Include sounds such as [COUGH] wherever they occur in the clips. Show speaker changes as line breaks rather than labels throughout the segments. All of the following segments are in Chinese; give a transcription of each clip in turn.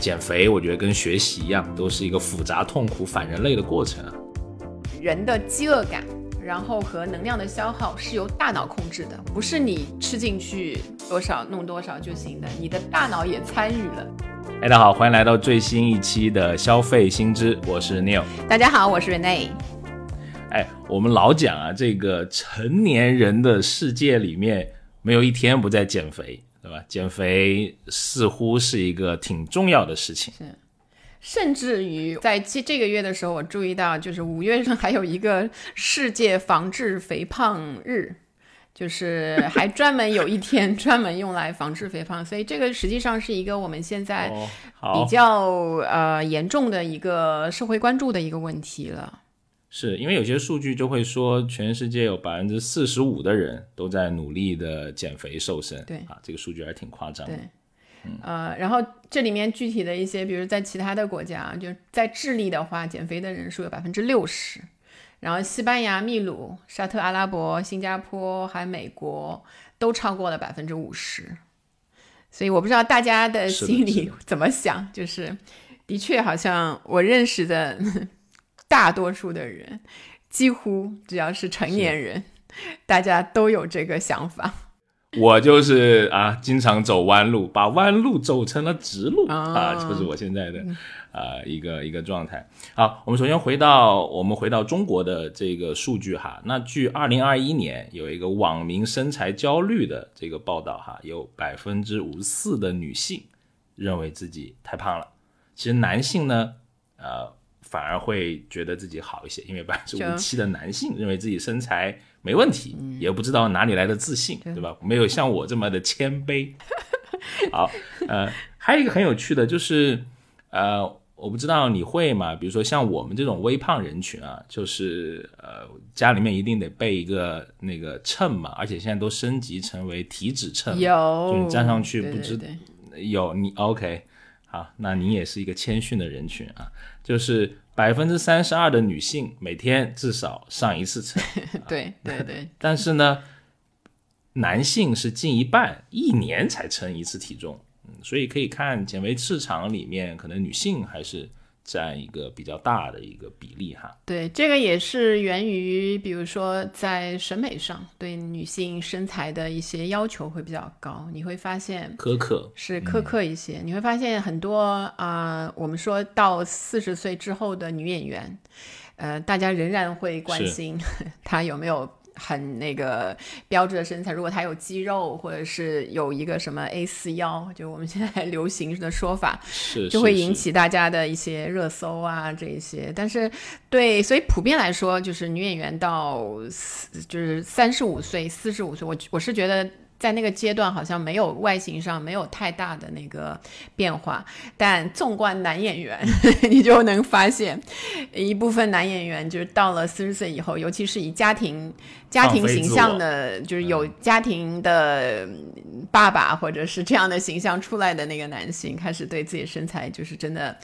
减肥，我觉得跟学习一样，都是一个复杂、痛苦、反人类的过程。
人的饥饿感，然后和能量的消耗是由大脑控制的，不是你吃进去多少弄多少就行的，你的大脑也参与了。
哎，大家好，欢迎来到最新一期的消费新知，我是 Neil。
大家好，我是 Rene。
哎，我们老讲啊，这个成年人的世界里面，没有一天不在减肥，对吧？减肥似乎是一个挺重要的事情。
是。甚至于在这这个月的时候，我注意到，就是五月份还有一个世界防治肥胖日，就是还专门有一天 [LAUGHS] 专门用来防治肥胖，所以这个实际上是一个我们现在比较呃严重的一个社会关注的一个问题了。
是因为有些数据就会说，全世界有百分之四十五的人都在努力的减肥瘦身，
对
啊，这个数据还挺夸张的。
对。呃，然后这里面具体的一些，比如在其他的国家，就在智利的话，减肥的人数有百分之六十，然后西班牙、秘鲁、沙特阿拉伯、新加坡还有美国都超过了百分之五十，所以我不知道大家的心里怎么想，就是的确好像我认识的大多数的人，几乎只要是成年人，大家都有这个想法。
我就是啊，经常走弯路，把弯路走成了直路啊，就是我现在的啊一个一个状态。好，我们首先回到我们回到中国的这个数据哈。那据二零二一年有一个网民身材焦虑的这个报道哈，有百分之五十四的女性认为自己太胖了。其实男性呢，呃，反而会觉得自己好一些，因为百分之五十七的男性认为自己身材。没问题，也不知道哪里来的自信，对吧？没有像我这么的谦卑。[LAUGHS] 好，呃，还有一个很有趣的，就是呃，我不知道你会吗？比如说像我们这种微胖人群啊，就是呃，家里面一定得备一个那个秤嘛，而且现在都升级成为体脂秤，
有，
就你站上去不知有你 OK。好，那你也是一个谦逊的人群啊，就是。百分之三十二的女性每天至少上一次称，[LAUGHS]
对对对。[LAUGHS]
但是呢，男性是近一半，一年才称一次体重。嗯，所以可以看减肥市场里面，可能女性还是。占一个比较大的一个比例哈，
对，这个也是源于，比如说在审美上对女性身材的一些要求会比较高，你会发现
苛刻
是苛刻一些，你会发现很多啊，我们说到四十岁之后的女演员，呃，大家仍然会关心 [LAUGHS] 她有没有。很那个标志的身材，如果他有肌肉，或者是有一个什么 A 四腰，就我们现在流行的说法，
是
就会引起大家的一些热搜啊，这一些。但是对，所以普遍来说，就是女演员到就是三十五岁、四十五岁，我我是觉得。在那个阶段，好像没有外形上没有太大的那个变化，但纵观男演员，[LAUGHS] 你就能发现，一部分男演员就是到了四十岁以后，尤其是以家庭家庭形象的，就是有家庭的爸爸或者是这样的形象出来的那个男性，开始对自己身材就是真的。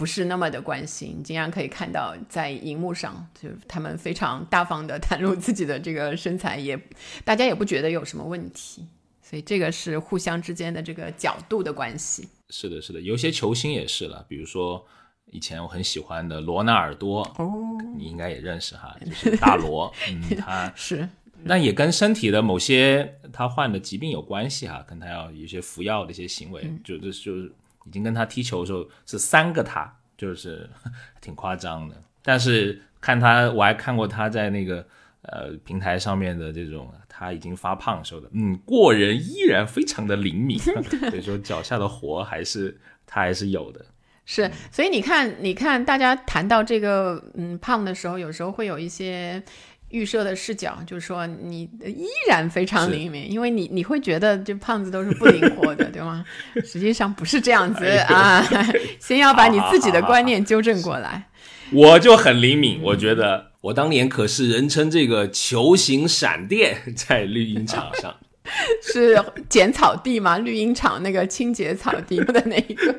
不是那么的关心，经常可以看到在荧幕上，就他们非常大方的袒露自己的这个身材，也大家也不觉得有什么问题，所以这个是互相之间的这个角度的关系。
是的，是的，有些球星也是了，比如说以前我很喜欢的罗纳尔多，
哦，
你应该也认识哈，就是大罗，[LAUGHS] 嗯，他
是，
那也跟身体的某些他患的疾病有关系哈，跟他要有些服药的一些行为，就这就是。已经跟他踢球的时候是三个他，就是 [LAUGHS] 挺夸张的。但是看他，我还看过他在那个呃平台上面的这种，他已经发胖时候的，嗯，过人依然非常的灵敏，[LAUGHS] 所以说脚下的活还是他还是有的。
是，所以你看，你看大家谈到这个嗯胖的时候，有时候会有一些。预设的视角就是说，你依然非常灵敏，因为你你会觉得这胖子都是不灵活的，[LAUGHS] 对吗？实际上不是这样子啊，[LAUGHS] 先要把你自己的观念纠正过来。
我就很灵敏，我觉得我当年可是人称这个球形闪电，在绿茵场上 [LAUGHS]
是剪草地嘛？绿茵场那个清洁草地的那一个。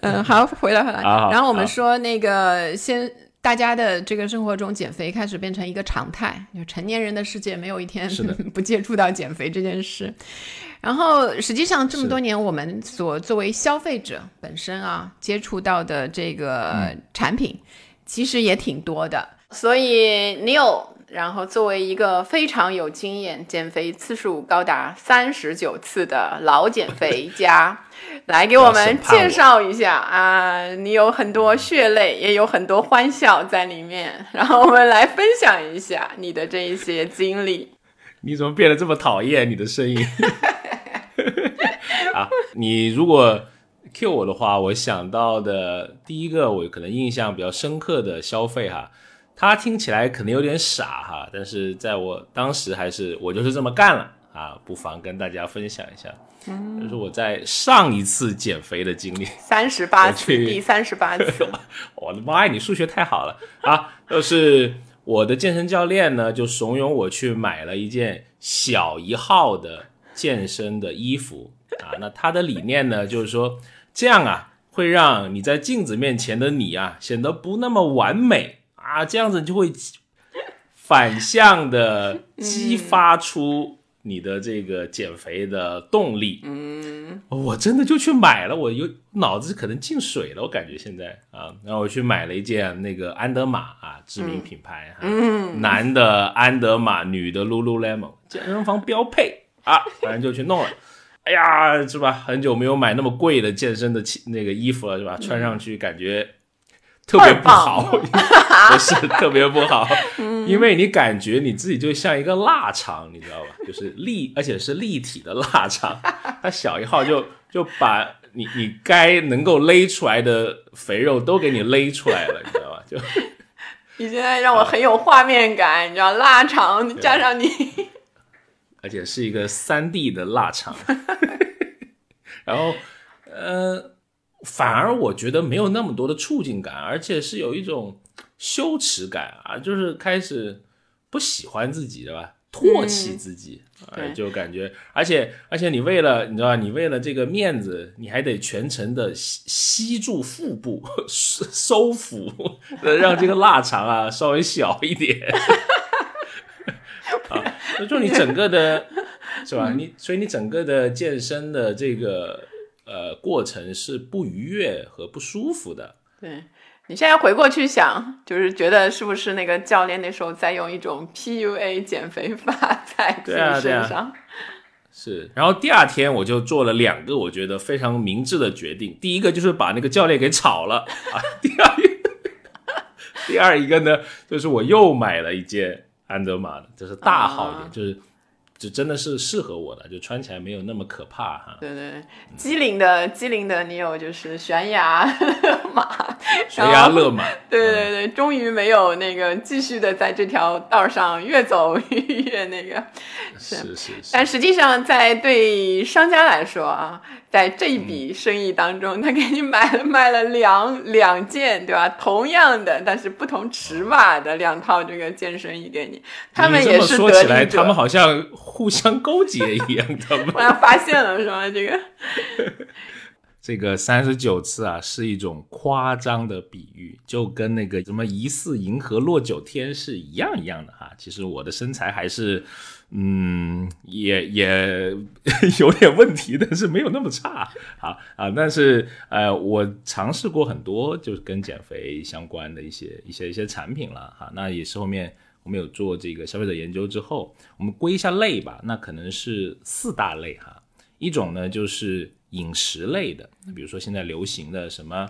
嗯，好，回来回来。然后我们说那个先。大家的这个生活中减肥开始变成一个常态，就成年人的世界没有一天 [LAUGHS] 不接触到减肥这件事。然后实际上这么多年，我们所作为消费者本身啊，接触到的这个产品其实也挺多的。所以你有，然后作为一个非常有经验、减肥次数高达三十九次的老减肥家，来给我们介绍一下啊！你有很多血泪，也有很多欢笑在里面，然后我们来分享一下你的这一些经历。
你怎么变得这么讨厌？你的声音。啊，你如果 Q 我的话，我想到的第一个，我可能印象比较深刻的消费哈，它听起来可能有点傻哈，但是在我当时还是我就是这么干了啊，不妨跟大家分享一下，就是我在上一次减肥的经历，
三十八次，第三十八次，[LAUGHS]
我的妈呀，你数学太好了啊！就是我的健身教练呢，就怂恿我去买了一件小一号的。健身的衣服啊，[LAUGHS] 那他的理念呢，就是说这样啊，会让你在镜子面前的你啊，显得不那么完美啊，这样子就会反向的激发出你的这个减肥的动力。嗯，我真的就去买了，我有脑子可能进水了，我感觉现在啊，然后我去买了一件那个安德玛啊，知名品牌，嗯，男的安德玛，女的 Lululemon，健身房标配。啊，反正就去弄了，哎呀，是吧？很久没有买那么贵的健身的那个衣服了，是吧？穿上去感觉特别不好，[LAUGHS] 不是特别不好，因为你感觉你自己就像一个腊肠，你知道吧？[LAUGHS] 就是立，而且是立体的腊肠，它小一号就就把你你该能够勒出来的肥肉都给你勒出来了，你知道吧？就
你现在让我很有画面感，你知道腊肠加上你。
而且是一个三 D 的腊肠，[LAUGHS] 然后，呃，反而我觉得没有那么多的促进感，而且是有一种羞耻感啊，就是开始不喜欢自己，对吧？唾弃自己，就感觉，而且，而且你为了，你知道吧，你为了这个面子，你还得全程的吸吸住腹部，[LAUGHS] 收腹，让这个腊肠啊稍微小一点。啊就你整个的，是吧？你所以你整个的健身的这个呃过程是不愉悦和不舒服的。
对你现在回过去想，就是觉得是不是那个教练那时候在用一种 PUA 减肥法在自己身上？
是。然后第二天我就做了两个我觉得非常明智的决定。第一个就是把那个教练给炒了啊。第二，第二一个呢，就是我又买了一件。安德玛的，就是大号一点，就是，就真的是适合我的，就穿起来没有那么可怕哈。
对对对，机灵的机灵的，你有就是悬崖 [LAUGHS] 马，
悬崖勒马。
对对对，终于没有那个继续的在这条道上越走 [LAUGHS] 越那个。
是是是。
但实际上，在对商家来说啊。在这一笔生意当中，他给你买了卖了两两件，对吧？同样的，但是不同尺码的两套这个健身衣给你，他们也是
说起来，他们好像互相勾结一样他们。[LAUGHS]
我要发现了，是吗？这个 [LAUGHS]
这个三十九次啊，是一种夸张的比喻，就跟那个什么疑似银河落九天是一样一样的哈。其实我的身材还是。嗯，也也有点问题，但是没有那么差啊啊！但是呃，我尝试过很多，就是跟减肥相关的一些一些一些产品了哈。那也是后面我们有做这个消费者研究之后，我们归一下类吧。那可能是四大类哈。一种呢就是饮食类的，比如说现在流行的什么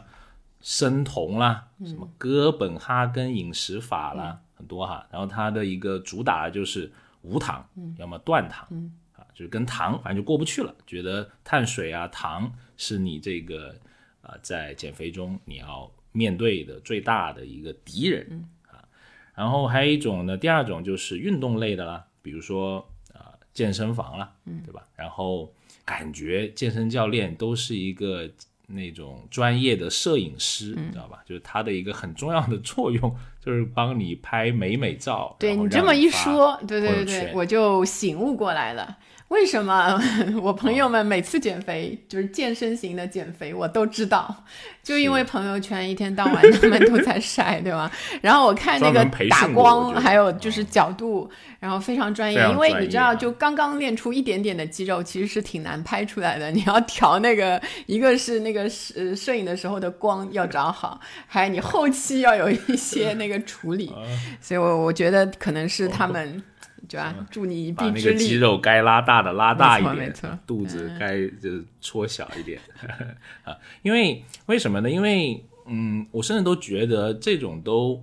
生酮啦，什么哥本哈根饮食法啦，很多哈。然后它的一个主打就是。无糖，要么断糖，啊，就是跟糖反正就过不去了，觉得碳水啊糖是你这个啊在减肥中你要面对的最大的一个敌人啊。然后还有一种呢，第二种就是运动类的啦，比如说啊健身房啦，对吧？然后感觉健身教练都是一个那种专业的摄影师，你知道吧？就是他的一个很重要的作用。就是帮你拍美美照。
对你这么一说，对对对我就醒悟过来了。为什么 [LAUGHS] 我朋友们每次减肥，就是健身型的减肥，我都知道，就因为朋友圈一天到晚他们都在晒，对吧？[LAUGHS] 然后我看那个打光，还有就是角度，然后非常专业因为你知道，就刚刚练出一点点的肌肉，其实是挺难拍出来的。你要调那个，[LAUGHS] 一个是那个摄摄影的时候的光要找好，还有你后期要有一些那个处理，
啊。
所以我我觉得可能是他们，对吧？助你一
把
臂之
那个肌。肉该拉大的拉大一点，
没错没错
肚子该就是戳小一点 [LAUGHS] 啊。因为为什么呢？因为嗯，我甚至都觉得这种都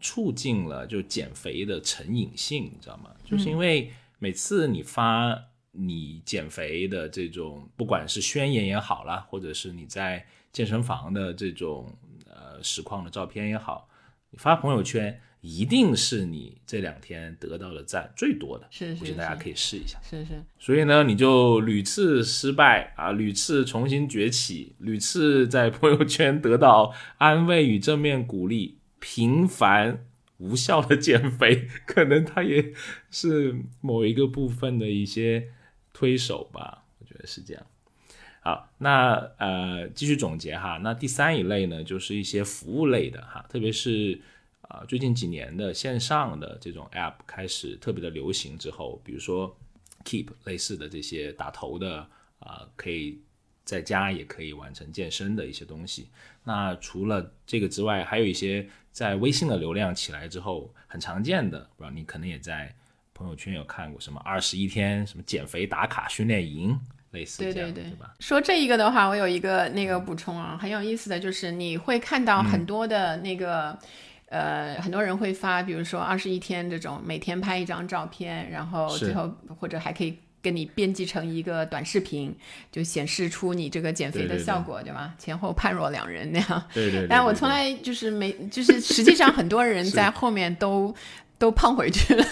促进了就减肥的成瘾性，你知道吗？就是因为每次你发你减肥的这种，不管是宣言也好啦，或者是你在健身房的这种呃实况的照片也好，你发朋友圈，一定是你这两天得到的赞最多的。
是是
我觉得大家可以试一下。
是是，
所以呢，你就屡次失败啊，屡次重新崛起，屡次在朋友圈得到安慰与正面鼓励，频繁无效的减肥，可能它也是某一个部分的一些推手吧，我觉得是这样。好，那呃，继续总结哈。那第三一类呢，就是一些服务类的哈，特别是啊、最近几年的线上的这种 App 开始特别的流行之后，比如说 Keep 类似的这些打头的啊、可以在家也可以完成健身的一些东西。那除了这个之外，还有一些在微信的流量起来之后很常见的，不知道你可能也在朋友圈有看过什么二十一天什么减肥打卡训练营，类似
对对对
吧？
说这一个的话，我有一个那个补充啊，很有意思的就是你会看到很多的那个。呃，很多人会发，比如说二十一天这种，每天拍一张照片，然后最后或者还可以跟你编辑成一个短视频，就显示出你这个减肥的效果，对吧？前后判若两人那样。
对对对
但我从来就是没，就是实际上很多人在后面都都胖回去了，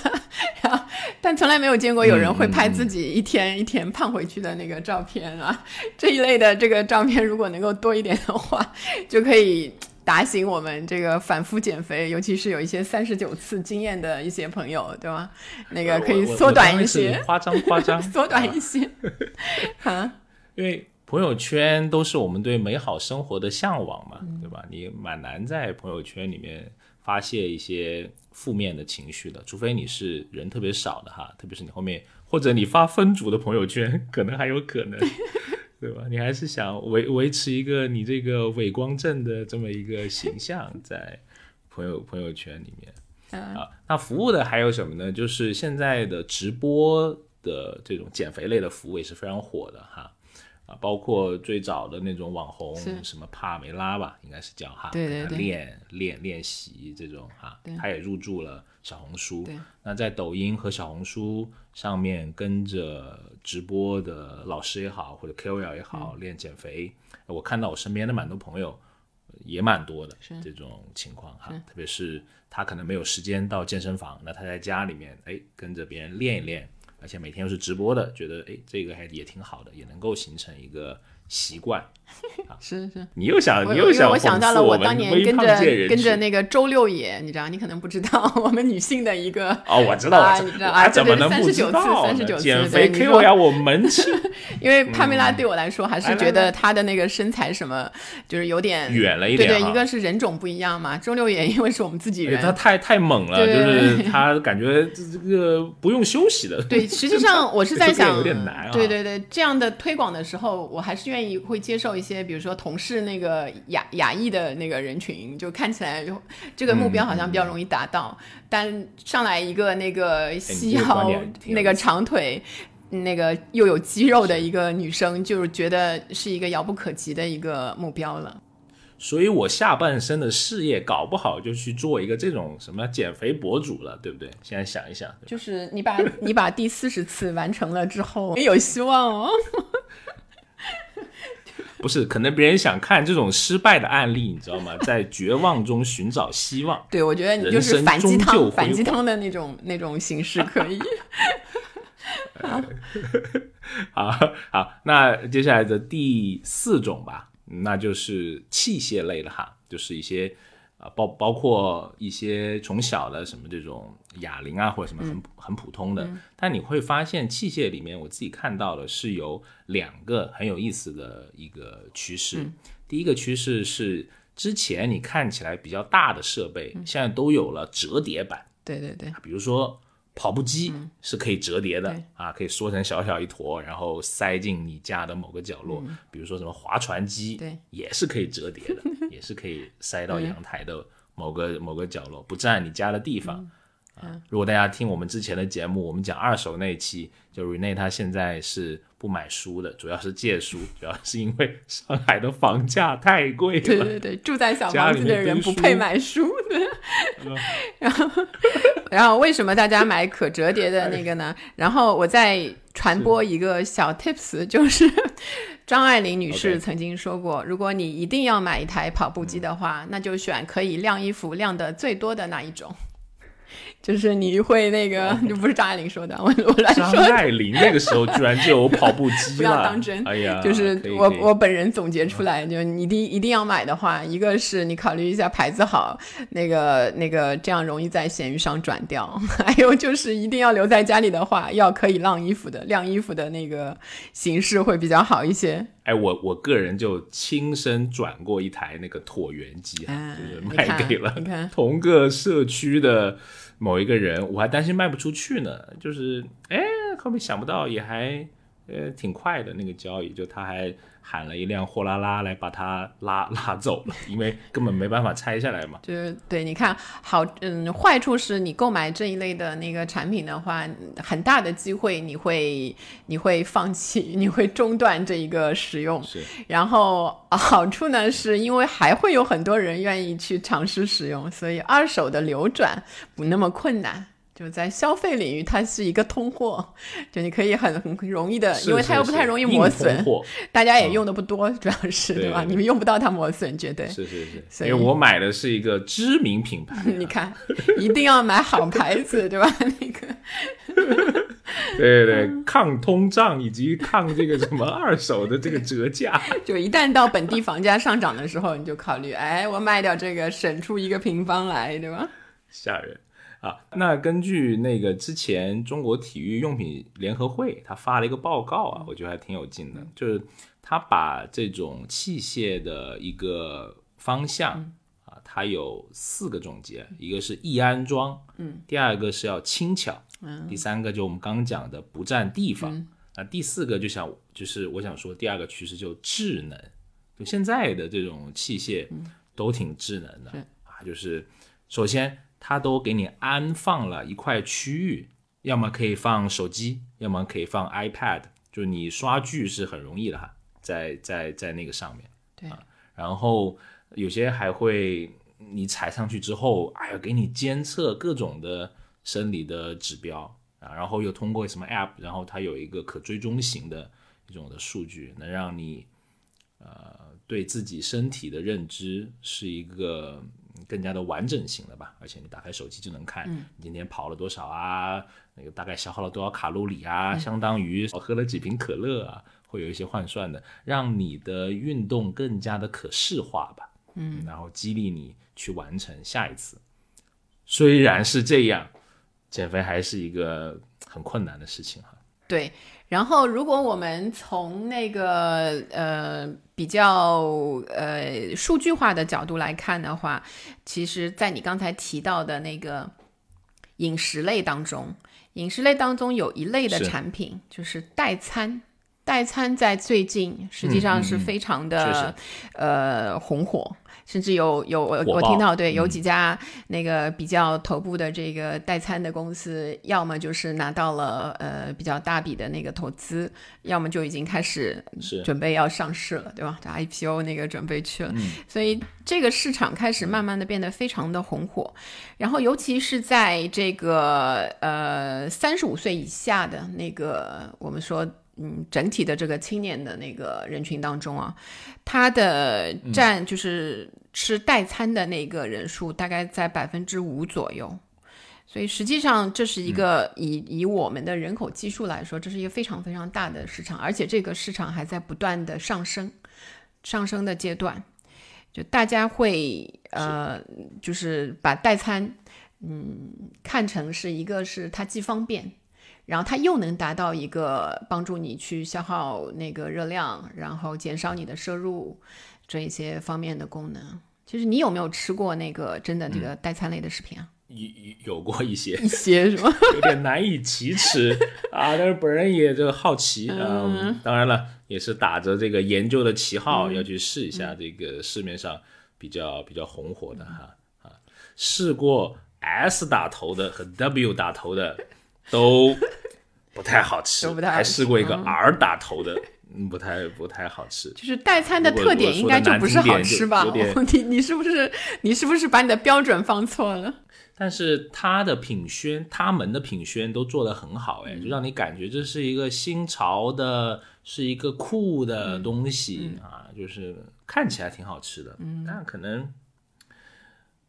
然后但从来没有见过有人会拍自己一天一天胖回去的那个照片啊。[LAUGHS] 这一类的这个照片如果能够多一点的话，就可以。打醒我们这个反复减肥，尤其是有一些三十九次经验的一些朋友，对吧？那个可以缩短一些，
夸张夸张，
缩短
啊
一些。[LAUGHS] 啊，
因为朋友圈都是我们对美好生活的向往嘛，
嗯
对吧？你蛮难在朋友圈里面发泄一些负面的情绪的，除非你是人特别少的哈，特别是你后面或者你发分组的朋友圈，可能还有可能，对吧？你还是想维维持一个你这个伪光正的这么一个形象在朋友朋友圈里面。
嗯
啊，那服务的还有什么呢？就是现在的直播的这种减肥类的服务也是非常火的哈。啊，包括最早的那种网红，什么帕梅拉吧，应该是叫哈，
对对对
练练练习这种哈，他也入驻了小红书。那在抖音和小红书上面跟着直播的老师也好，或者 KOL 也
嗯
好，练减肥，我看到我身边的蛮多朋友也蛮多的这种情况哈，特别是他可能没有时间到健身房，那他在家里面哎跟着别人练一练，而且每天又是直播的，觉得哎这个还也挺好的，也能够形成一个习惯。
是是。
你又想你又想
我想到了
我
当年跟着跟着那个周六野，你知道，你可能不知道，[LAUGHS] 我们女性的一个
哦，我知道，
啊
我知道，
你知道啊
怎么能不知
39次
道呢
？39次
减肥
对你说
KOL 我门清 [LAUGHS]
因为帕梅拉对我来说还是觉得
来
她的那个身材什么，就是有点
远了一
点对
对，
一个是人种不一样嘛，周六野因为是我们自己人，
哎他太太猛了，就
对
是他感觉这这个不用休息的。[LAUGHS]
对，实际上我是在想，
有点难啊
对对对，这样的推广的时候，我还是愿意会接受一些，比如说同事那个亚亚裔的那个人群，就看起来就这个目标好像比较容易达到。但上来一个那个细腰、那个长腿。那个又有肌肉的一个女生，就是觉得是一个遥不可及的一个目标了。
所以我下半生的事业搞不好就去做一个这种什么减肥博主了，对不对？现在想一想，
就是你把你把第四十次完成了之后，也有希望哦。[LAUGHS]
不是，可能别人想看这种失败的案例，你知道吗？在绝望中寻找希望。
对，我觉得你就是反鸡汤、
辉
反鸡汤的那种那种形式可以。[LAUGHS]
好好，那接下来的第四种吧，那就是器械类的哈，就是一些啊，包包括一些从小的什么这种哑铃啊，或者什么很很普通的，但你会发现器械里面，我自己看到的是有两个很有意思的一个趋势。第一个趋势是之前你看起来比较大的设备，现在都有了折叠版。
对对对，
比如说跑步机是可以折叠的啊，可以缩成小小一坨，然后塞进你家的某个角落。比如说什么划船机，
对，
也是可以折叠的，[LAUGHS] 也是可以塞到阳台的某个某个角落，不占你家的地方。啊，如果大家听我们之前的节目，我们讲二手那期，就 Rene 他现在是不买书的，主要是借书，主要是因为上海的房价太贵了。
对对对，住在小房子的人不配买书。[LAUGHS] 然后，然后为什么大家买可折叠的那个呢？然后我再传播一个小 tips，就是 [LAUGHS] 张爱玲女士曾经说过，如果你一定要买一台跑步机的话，那就选可以晾衣服晾的最多的那一种。就是你会那个，就不是张爱玲说的，我我乱说。
张爱玲那个时候居然就有跑步机了，
不要当真。
哎呀，
就是我我本人总结出来，就你一定一定要买的话，一个是你考虑一下牌子好，那个那个这样容易在闲鱼上转掉；还有就是一定要留在家里的话，要可以晾衣服的，晾衣服的那个形式会比较好一些。
哎，我我个人就亲身转过一台那个椭圆机，就是卖给了同个社区的。某一个人，我还担心卖不出去呢，就是哎，后面想不到也还呃挺快的那个交易，就他还。喊了一辆货拉拉来把它拉拉走了，因为根本没办法拆下来嘛。[LAUGHS]
就是对，你看好，嗯，坏处是你购买这一类的那个产品的话，很大的机会你会你会放弃，你会中断这一个使用。
是。
然后好处呢，是因为还会有很多人愿意去尝试使用，所以二手的流转不那么困难。就在消费领域，它是一个通货，就你可以很很容易的，因为它又不太容易磨损，大家也用的不多，主要是对吧？你们用不到它磨损，绝对
是是是。所以我买的是一个知名品牌，[LAUGHS]
你看，一定要买好牌子，对吧？[LAUGHS] 那
个，[LAUGHS] 对对对，抗通胀以及抗这个什么二手的这个折价，
就一旦到本地房价上涨的时候，你就考虑，哎，我卖掉这个，省出一个平方来，对吧？
吓人。啊，那根据那个之前中国体育用品联合会他发了一个报告啊，我觉得还挺有劲的，就是他把这种器械的一个方向啊，它有四个总结，一个是易安装，
嗯，
第二个是要轻巧，嗯，第三个就我们刚讲的不占地方，啊，第四个就想就是我想说第二个趋势就智能，就现在的这种器械都挺智能的啊，就是首先。它都给你安放了一块区域，要么可以放手机，要么可以放 iPad，就是你刷剧是很容易的哈，在在在那个上面。
对，
然后有些还会你踩上去之后，哎呀，给你监测各种的生理的指标啊，然后又通过什么 App，然后它有一个可追踪型的一种的数据，能让你呃对自己身体的认知是一个。更加的完整型的吧，而且你打开手机就能看你今天跑了多少啊，那个大概消耗了多少卡路里啊，相当于我喝了几瓶可乐啊，会有一些换算的，让你的运动更加的可视化吧，
嗯，
然后激励你去完成下一次。虽然是这样，减肥还是一个很困难的事情哈。
对。然后，如果我们从那个呃比较呃数据化的角度来看的话，其实，在你刚才提到的那个饮食类当中，饮食类当中有一类的产品就是代餐，代餐在最近实际上是非常的呃红火。甚至有有我我听到对有几家那个比较头部的这个代餐的公司，要么就是拿到了呃比较大笔的那个投资，要么就已经开始准备要上市了，对吧？这 IPO 那个准备去了，所以这个市场开始慢慢的变得非常的红火，然后尤其是在这个呃三十五岁以下的那个我们说。嗯，整体的这个青年的那个人群当中啊，他的占就是吃代餐的那个人数大概在百分之五左右，所以实际上这是一个以以我们的人口基数来说，这是一个非常非常大的市场，而且这个市场还在不断的上升上升的阶段。就大家会呃，就是把代餐嗯看成是一个是它既方便，然后它又能达到一个帮助你去消耗那个热量，然后减少你的摄入这一些方面的功能。就是你有没有吃过那个真的这个代餐类的食品啊？
有有过一些，
一些是吗？[LAUGHS]
有点难以启齿啊，但是本人也就好奇嗯，当然了，也是打着这个研究的旗号要去试一下这个市面上比较比较红火的哈啊，试过 S 打头的和 W 打头的 [LAUGHS] 都不太好吃，还试过一个 R 打头的。嗯，不太不太好吃。[LAUGHS]
就是代餐的特点应该就不是好吃吧？[LAUGHS] 你你是不是你是不是把你的标准放错了？
但是他的品宣，他们的品宣都做得很好，哎，就让你感觉这是一个新潮的，是一个酷的东西啊，就是看起来挺好吃的。嗯，但可能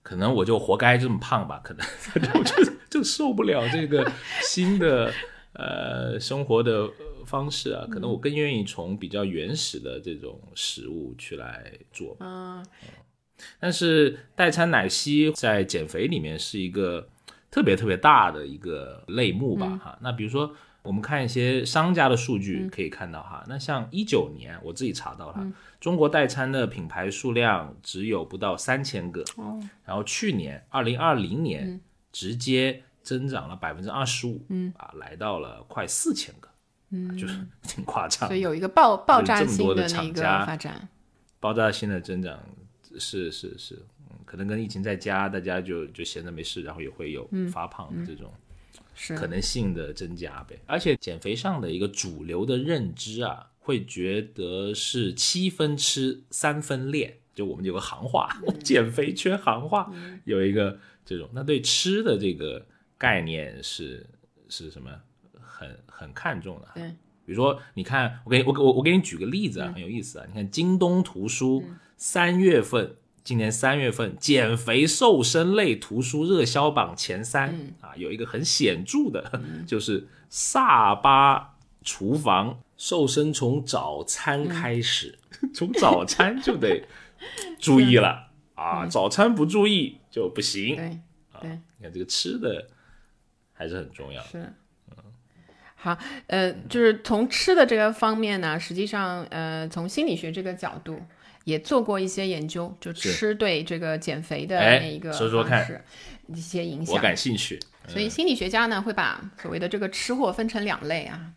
可能我就活该这么胖吧？可能我就就受不了这个新的呃生活的。方式啊，可能我更愿意从比较原始的这种食物去来做。嗯，但是代餐奶昔在减肥里面是一个特别特别大的一个类目吧？哈，那比如说我们看一些商家的数据，可以看到哈，那像一九年我自己查到了，中国代餐的品牌数量只有不到三千个。哦，然后去年二零二零年直接增长了百分之二十五，嗯。啊，来到了快四千个。嗯，就是 [LAUGHS] 挺夸张，
所以有一个爆爆炸性的那个发展，
爆炸性的增长是是是，可能跟疫情在家，大家就就闲着没事，然后也会有发胖的这种可能性的增加呗。而且减肥上的一个主流的认知啊，会觉得是七分吃三分练，就我们有个行话，[LAUGHS] 减肥圈行话，有一个这种，那对吃的这个概念是是什么？很很看重的，
对，
比如说，你看，我给我我我给你举个例子啊，很有意思啊。你看京东图书三月份，今年三月份减肥瘦身类图书热销榜前三啊，有一个很显著的，[LAUGHS] 就是萨巴厨房瘦身从早餐开始，[LAUGHS] 从早餐就得 [LAUGHS] 注意了啊，早餐不注意就不行。
对，对，
你看这个吃的还是很重要。
是。好，呃，就是从吃的这个方面呢，实际上，呃，从心理学这个角度也做过一些研究，就吃对这个减肥的那一个方式一些影响。
我感兴趣。
所以心理学家呢会把所谓的这个吃货分成两类啊，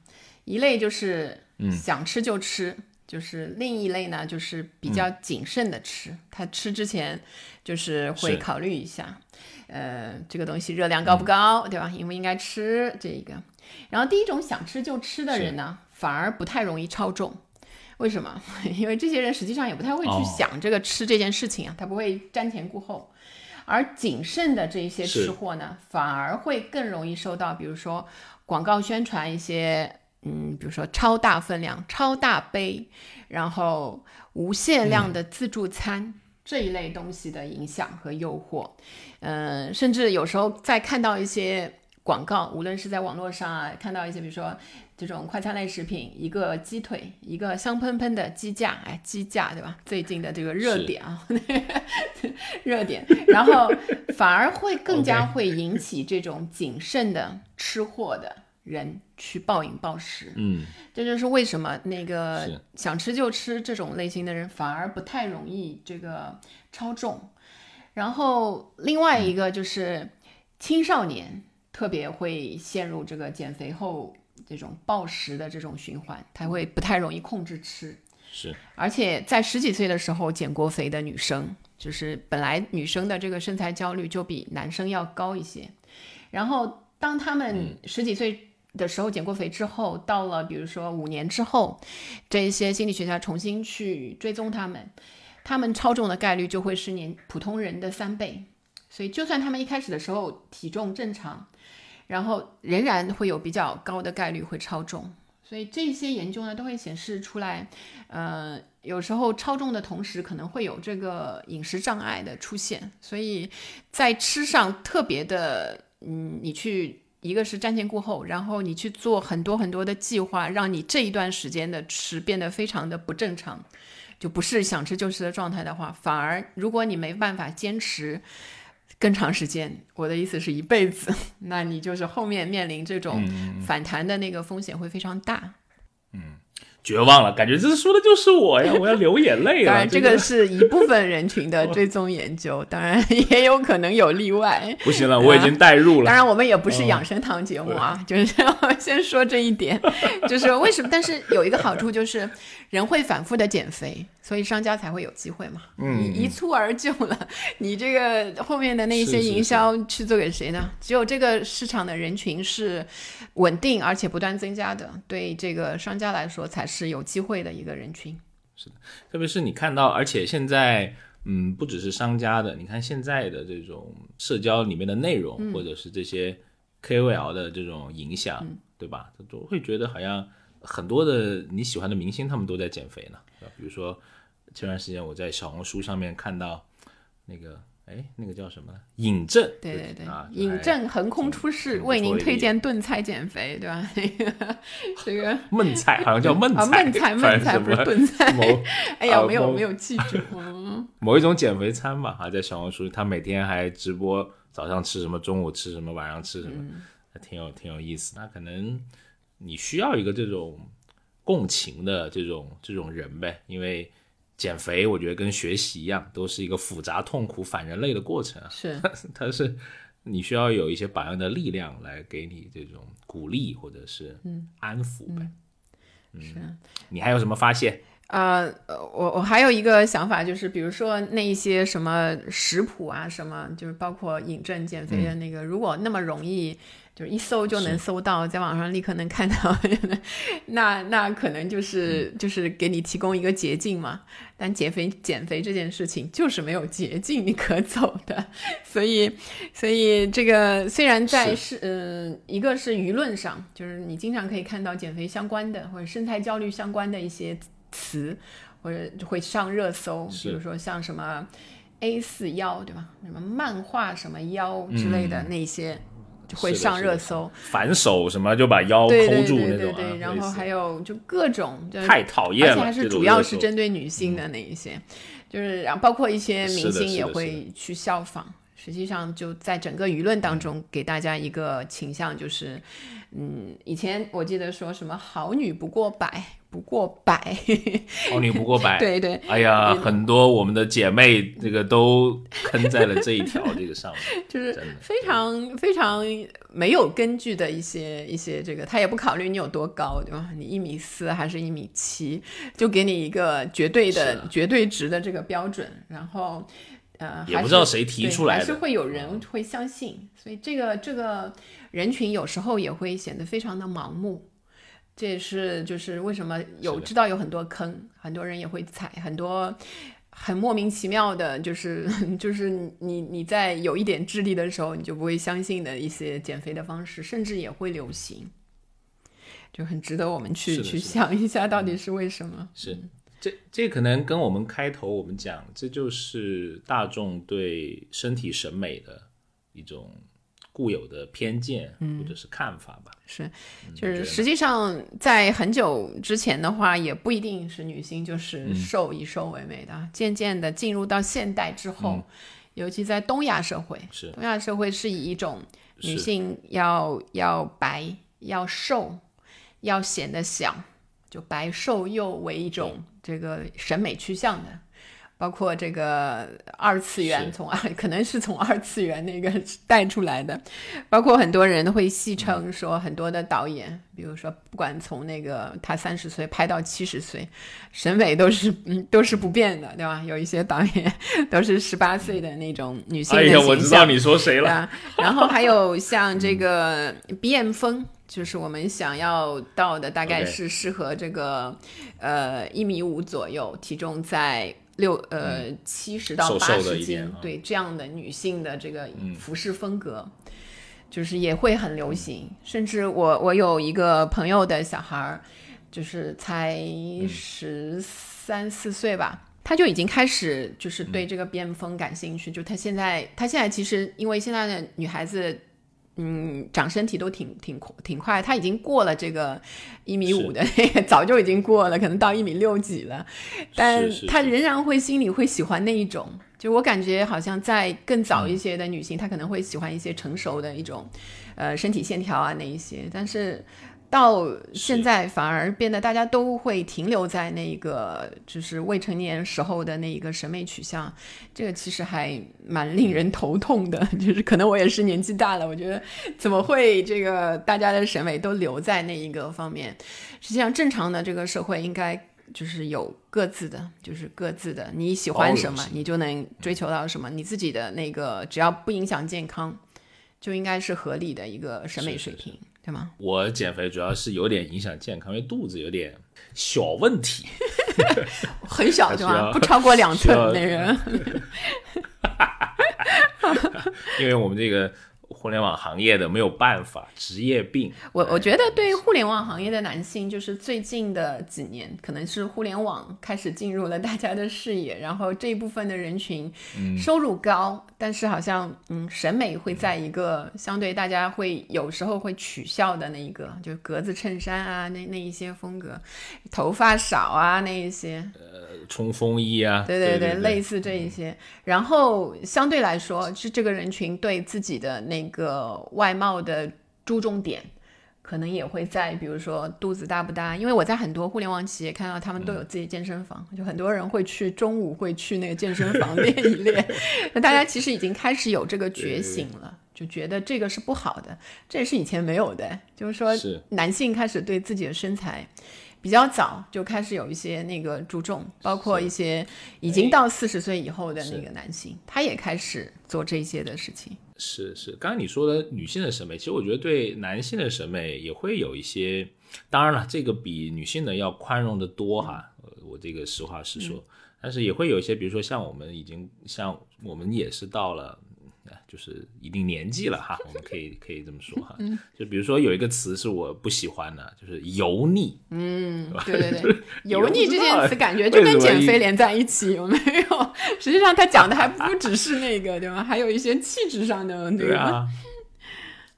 一类就是想吃就吃，就是另一类呢就是比较谨慎的吃，他吃之前就是会考虑一下，呃，这个东西热量高不高，对吧？应不应该吃这一个？然后第一种想吃就吃的人呢，反而不太容易超重，为什么？[LAUGHS] 因为这些人实际上也不太会去想这个吃这件事情啊，他不会瞻前顾后。而谨慎的这一些吃货呢，反而会更容易受到，比如说广告宣传一些，嗯，比如说超大分量、超大杯，然后无限量的自助餐这一类东西的影响和诱惑。嗯，甚至有时候在看到一些。广告，无论是在网络上啊，看到一些，比如说这种快餐类食品，一个鸡腿，一个香喷喷的鸡架，哎，鸡架对吧？最近的这个热点啊，[LAUGHS] 热点，然后反而会更加会引起这种谨慎的吃货的人去暴饮暴食。嗯，这就是为什么那个想吃就吃这种类型的人反而不太容易这个超重。然后另外一个就是青少年。特别会陷入这个减肥后这种暴食的这种循环，他会不太容易控制吃。
是，
而且在十几岁的时候减过肥的女生，就是本来女生的这个身材焦虑就比男生要高一些。然后当他们十几岁的时候减过肥之后，到了比如说五年之后，这些心理学家重新去追踪他们，他们超重的概率就会是年普通人的三倍。所以就算他们一开始的时候体重正常。然后仍然会有比较高的概率会超重，所以这些研究呢都会显示出来，呃，有时候超重的同时可能会有这个饮食障碍的出现，所以在吃上特别的，嗯，你去一个是瞻前顾后，然后你去做很多很多的计划，让你这一段时间的吃变得非常的不正常，就不是想吃就吃的状态的话，反而如果你没办法坚持更长时间，我的意思是一辈子，[LAUGHS] 那你就是后面面临这种反弹的那个风险会非常大。
嗯绝望了，感觉这说的就是我呀！我要流眼泪了。[LAUGHS]
当然，
这
个是一部分人群的追踪研究，当然也有可能有例外。
不行了，我已经代入了。[LAUGHS]
当然，我们也不是养生堂节目啊，就是先说这一点，就是为什么？但是有一个好处就是。人会反复的减肥，所以商家才会有机会嘛。
嗯，
你一蹴而就了，你这个后面的那些营销去做给谁呢？只有这个市场的人群是稳定而且不断增加的，对这个商家来说才是有机会的一个人群。
是的，特别是你看到，而且现在，嗯，不只是商家的，你看现在的这种社交里面的内容，或者是这些 KOL 的这种影响，对吧？他都会觉得好像。很多的你喜欢的明星，他们都在减肥呢。比如说前段时间我在小红书上面看到那个，哎，那个叫什么？尹正。
对对对，
啊，
尹正横空出世，为您推荐炖菜减肥，对吧？[LAUGHS] 那个这个 [LAUGHS]
焖菜好像叫焖
菜，[LAUGHS] 焖
菜
焖菜不是炖菜。哎呀，没有没有记住。
某一种减肥餐吧，啊，在小红书，他每天还直播早上吃什么，中午吃什么，晚上吃什么，还挺有挺有意思。那可能。你需要一个这种共情的这种这种人呗，因为减肥我觉得跟学习一样，都是一个复杂、痛苦、反人类的过程啊。
是，[LAUGHS]
它是你需要有一些榜样的力量来给你这种鼓励或者是安抚呗。
是，
你还有什么发现？
呃，我我还有一个想法，就是比如说那一些什么食谱啊，什么就是包括饮鸩减肥的那个，如果那么容易。就是一搜就能搜到，在网上立刻能看到，[LAUGHS] 那那可能就是就是给你提供一个捷径嘛。但减肥减肥这件事情就是没有捷径你可走的，所以所以这个虽然在是嗯一个是舆论上，就是你经常可以看到减肥相关的或者身材焦虑相关的一些词，或者会上热搜，比如说像什么 A 四腰对吧？什么漫画什么腰之类的那些。会上热搜，
反手什么就把腰
抠
住那
种，然后还有就各种就
太讨厌了，
而且还是主要是针对女性的那一些，就是然后包括一些明星也会去效仿。实际上就在整个舆论当中给大家一个倾向，就是嗯，以前我记得说什么好女不过百。不过百，
哦，你不过百，[LAUGHS]
对对。
哎呀，很多我们的姐妹这个都坑在了这一条这个上面，[LAUGHS]
就是非常非常没有根据的一些一些这个，他也不考虑你有多高，对吧？你一米四还是一米七，就给你一个绝对的绝对值的这个标准，然后呃，
也不知道谁提出来
的，还是会有人会相信，所以这个这个人群有时候也会显得非常的盲目。这也是就是为什么有知道有很多坑，很多人也会踩很多很莫名其妙的，就是 [LAUGHS] 就是你你在有一点智力的时候，你就不会相信的一些减肥的方式，甚至也会流行，就很值得我们去去想一下，到底是为什么？
是这这可能跟我们开头我们讲，这就是大众对身体审美的一种。固有的偏见或者是看法吧，
是，就是实际上在很久之前的话，也不一定是女性就是瘦以瘦为美的。渐渐的进入到现代之后，尤其在东亚社会，
是。
东亚社会是以一种女性要要白、要瘦、要显得小，就白瘦幼为一种这个审美趋向的。包括这个二次元，从二可能是从二次元那个带出来的，包括很多人会戏称说，很多的导演，比如说不管从那个他三十岁拍到七十岁，审美都是嗯都是不变的，对吧？有一些导演都是十八岁的那种女性的形
象。哎呀，我知道你说谁了。
然后还有像这个 B M 风，就是我们想要到的，大概是适合这个呃一米五左右，体重在。六呃七十到八十斤，对这样的女性的这个服饰风格，就是也会很流行。甚至我我有一个朋友的小孩儿，就是才十三四岁吧，他就已经开始就是对这个 M 风感兴趣。就他现在他现在其实因为现在的女孩子嗯，长身体都挺挺挺快，他已经过了这个一米五的那个，[LAUGHS] 早就已经过了，可能到一米六几了，但他仍然会心里会喜欢那一种。就我感觉，好像在更早一些的女性，她可能会喜欢一些成熟的一种，呃，身体线条啊那一些，但是。到现在反而变得大家都会停留在那个就是未成年时候的那一个审美取向，这个其实还蛮令人头痛的。[LAUGHS] 就是可能我也是年纪大了，我觉得怎么会这个大家的审美都留在那一个方面？实际上，正常的这个社会应该就是有各自的，就是各自的。你喜欢什么，你就能追求到什么。你自己的那个只要不影响健康，就应该是合理的一个审美水平。
我减肥主要是有点影响健康，因为肚子有点小问题，[LAUGHS]
很小是吧？不超过两寸那人。[LAUGHS] [LAUGHS]
因为我们这个。互联网行业的没有办法，职业病。
我我觉得对于互联网行业的男性，就是最近的几年，可能是互联网开始进入了大家的视野，然后这一部分的人群收入高，但是好像嗯审美会在一个相对大家会有时候会取笑的那一个，就格子衬衫啊那那一些风格，头发少啊那一些。
呃冲锋衣啊，
对
对对，
类似这一些。然后相对来说，是这个人群对自己的那个外貌的注重点，可能也会在，比如说肚子大不大。因为我在很多互联网企业看到他们都有自己健身房，就很多人会去中午会去那个健身房练一练。[LAUGHS] 那大家其实已经开始有这个觉醒了，就觉得这个是不好的，这也是以前没有的。就是说，男性开始对自己的身材。比较早就开始有一些那个注重，包括一些已经到四十岁以后的那个男性，他也开始做这些的事情。
是是，刚刚你说的女性的审美，其实我觉得对男性的审美也会有一些，当然了，这个比女性的要宽容的多哈。我这个实话实说，但是也会有一些，比如说像我们已经像我们也是到了。就是一定年纪了哈，我们可以可以这么说哈。嗯，就比如说有一个词是我不喜欢的，就是油腻。
嗯，对对对，[LAUGHS] 油腻这件词感觉就跟减肥连在一起，有没有？实际上他讲的还不只是那个，对吗？还有一些气质上的
对啊。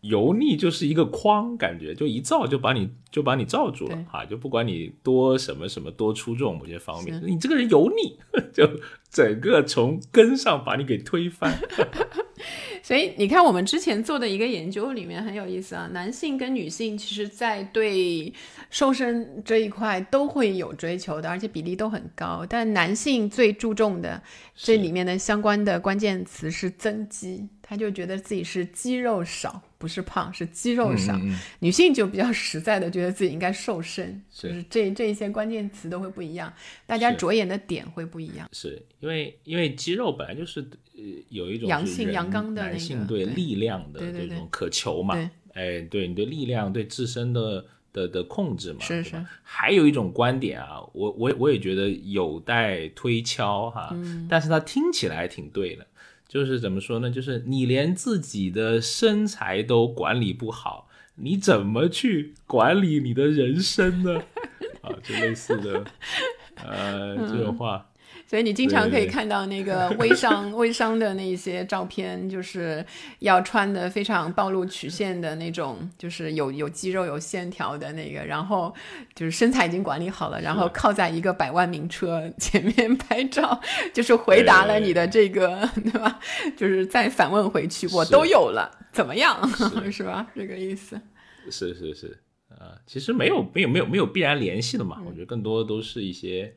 油腻就是一个框，感觉就一照就把你就把你罩住了哈，就不管你多什么什么多出众某些方面，你这个人油腻，[LAUGHS] 就整个从根上把你给推翻。[LAUGHS]
所以你看，我们之前做的一个研究里面很有意思啊，男性跟女性其实在对瘦身这一块都会有追求的，而且比例都很高。但男性最注重的这里面的相关的关键词是增肌，他就觉得自己是肌肉少。不是胖，是肌肉少。女性就比较实在的，觉得自己应该瘦身，就是这这一些关键词都会不一样，大家着眼的点会不一样。
是因为因为肌肉本来就是呃有一种
阳性阳刚的
男性对力量的这种渴求嘛，哎，对你对力量对自身的的的控制嘛。
是是。
还有一种观点啊，我我我也觉得有待推敲哈，但是它听起来挺对的。就是怎么说呢？就是你连自己的身材都管理不好，你怎么去管理你的人生呢？[LAUGHS] 啊，就类似的，呃，这种话。
所以你经常可以看到那个 [LAUGHS] 微商微商的那些照片，就是要穿的非常暴露曲线的那种，就是有有肌肉有线条的那个，然后就是身材已经管理好了，然后靠在一个百万名车前面拍照，[LAUGHS] 就是回答了你的这个，对吧？就是再反问回去，我都有了，怎么样？是 [LAUGHS] 吧？这个意思。
是是是，呃，其实没有没有没有没有必然联系的嘛，我觉得更多都是一些。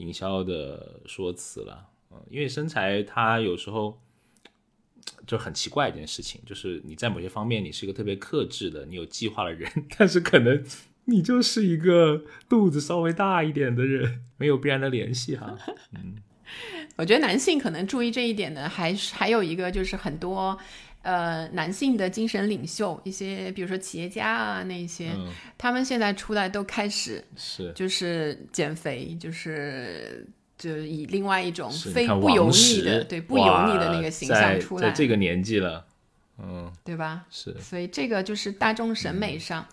营销的说辞了，嗯，因为身材它有时候就很奇怪一件事情，就是你在某些方面你是一个特别克制的，你有计划的人，[LAUGHS] 但是可能你就是一个肚子稍微大一点的人，没有必然的联系哈。[LAUGHS] 嗯，
我觉得男性可能注意这一点呢，还还有一个就是很多。呃，男性的精神领袖，一些比如说企业家啊，那些，他们现在出来都开始
是
就是减肥，就是就以另外一种非不油腻的，对不油腻的那个形象出
来，在这个年纪了。嗯，
对吧？
是，
所以这个就是大众审美上，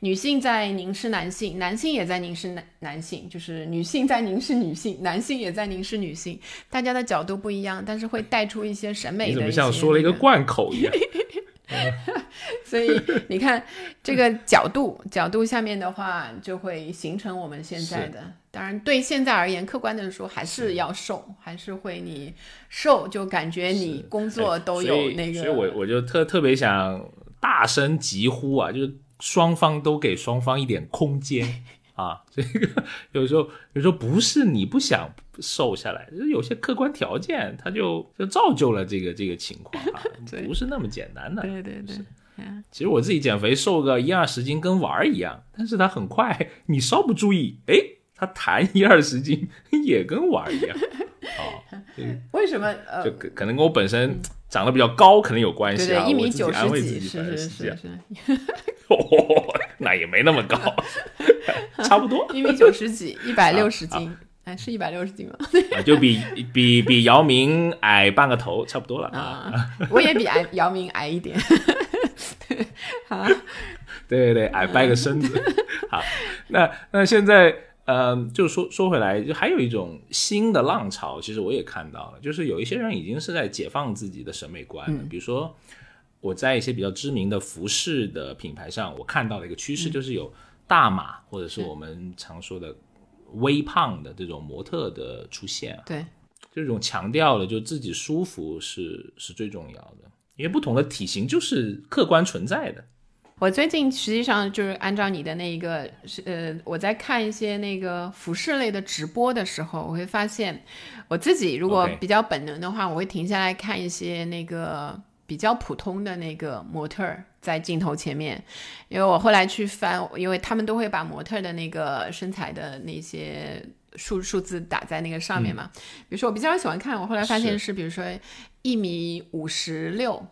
女性在凝视男性，男性也在凝视男男性，就是女性在凝视女性，男性也在凝视女性，大家的角度不一样，但是会带出一些审美的。
你怎么像说了一个贯口一样？[LAUGHS] [LAUGHS]
所以你看这个角度，角度下面的话，就会形成我们现在的。当然，对现在而言，客观的说，还是要瘦，还是会你瘦就感觉你工作都有那个。
所以，我我就特特别想大声疾呼啊，就是双方都给双方一点空间 [LAUGHS] 啊。这个有时候有时候不是你不想瘦下来，就是有些客观条件，它就就造就了这个这个情况啊，[LAUGHS] 不是那么简单的。
对对对。
其实我自己减肥瘦个一二十斤跟玩儿一样，但是它很快，你稍不注意，哎，它弹一二十斤 [LAUGHS] 也跟玩一样。哦，[LAUGHS]
为什么？呃，
就可能跟我本身长得比较高可能有关系
啊。一米九
十
几，是是是是。[LAUGHS]
哦，那也没那么高，差不多。
一米九十几，一百六十斤，哎，是一百六十斤吗？
就比比比姚明矮半个头，差不多了
啊。我也比矮姚明矮一点。好，
对对对，矮半个身子。好，那那现在，嗯，就说说回来，就还有一种新的浪潮，其实我也看到了，就是有一些人已经是在解放自己的审美观了。比如说，我在一些比较知名的服饰的品牌上，我看到了一个趋势，就是有大码或者是我们常说的微胖的这种模特的出现。
对，
这种强调了，就自己舒服是是最重要的。因为不同的体型就是客观存在的。
我最近实际上就是按照你的那一个是呃，我在看一些那个服饰类的直播的时候，我会发现我自己如果比较本能的话，我会停下来看一些那个比较普通的那个模特在镜头前面，因为我后来去翻，因为他们都会把模特的那个身材的那些数数字打在那个上面嘛。比如说我比较喜欢看，我后来发现是比如说。一米五十六，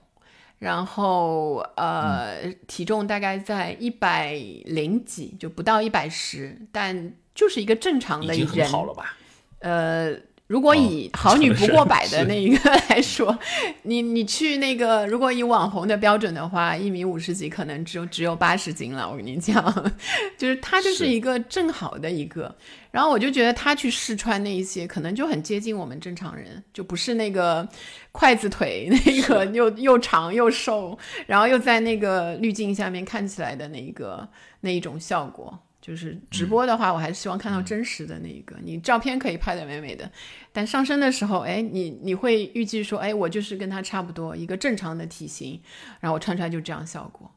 然后呃，体重大概在一百零几，就不到一百十，但就是一个正常的人。
好了吧？
呃。如果以好女不过百的那一个来说，你你去那个，如果以网红的标准的话，一米五十几可能只有只有八十斤了。我跟你讲，[LAUGHS] 就是她就是一个正好的一个。然后我就觉得她去试穿那一些，可能就很接近我们正常人，就不是那个筷子腿 [LAUGHS] 那个又又长又瘦，然后又在那个滤镜下面看起来的那一个那一种效果。就是直播的话，我还是希望看到真实的那一个。你照片可以拍的美美的，但上身的时候，哎，你你会预计说，哎，我就是跟他差不多一个正常的体型，然后我穿出来就这样效果。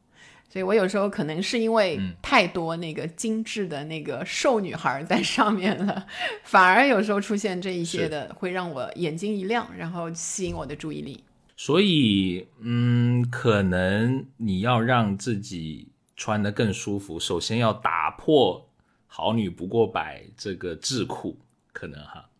所以我有时候可能是因为太多那个精致的那个瘦女孩在上面了，反而有时候出现这一些的，会让我眼睛一亮，然后吸引我的注意力。
所以，嗯，可能你要让自己。穿的更舒服，首先要打破“好女不过百”这个桎梏，可能哈。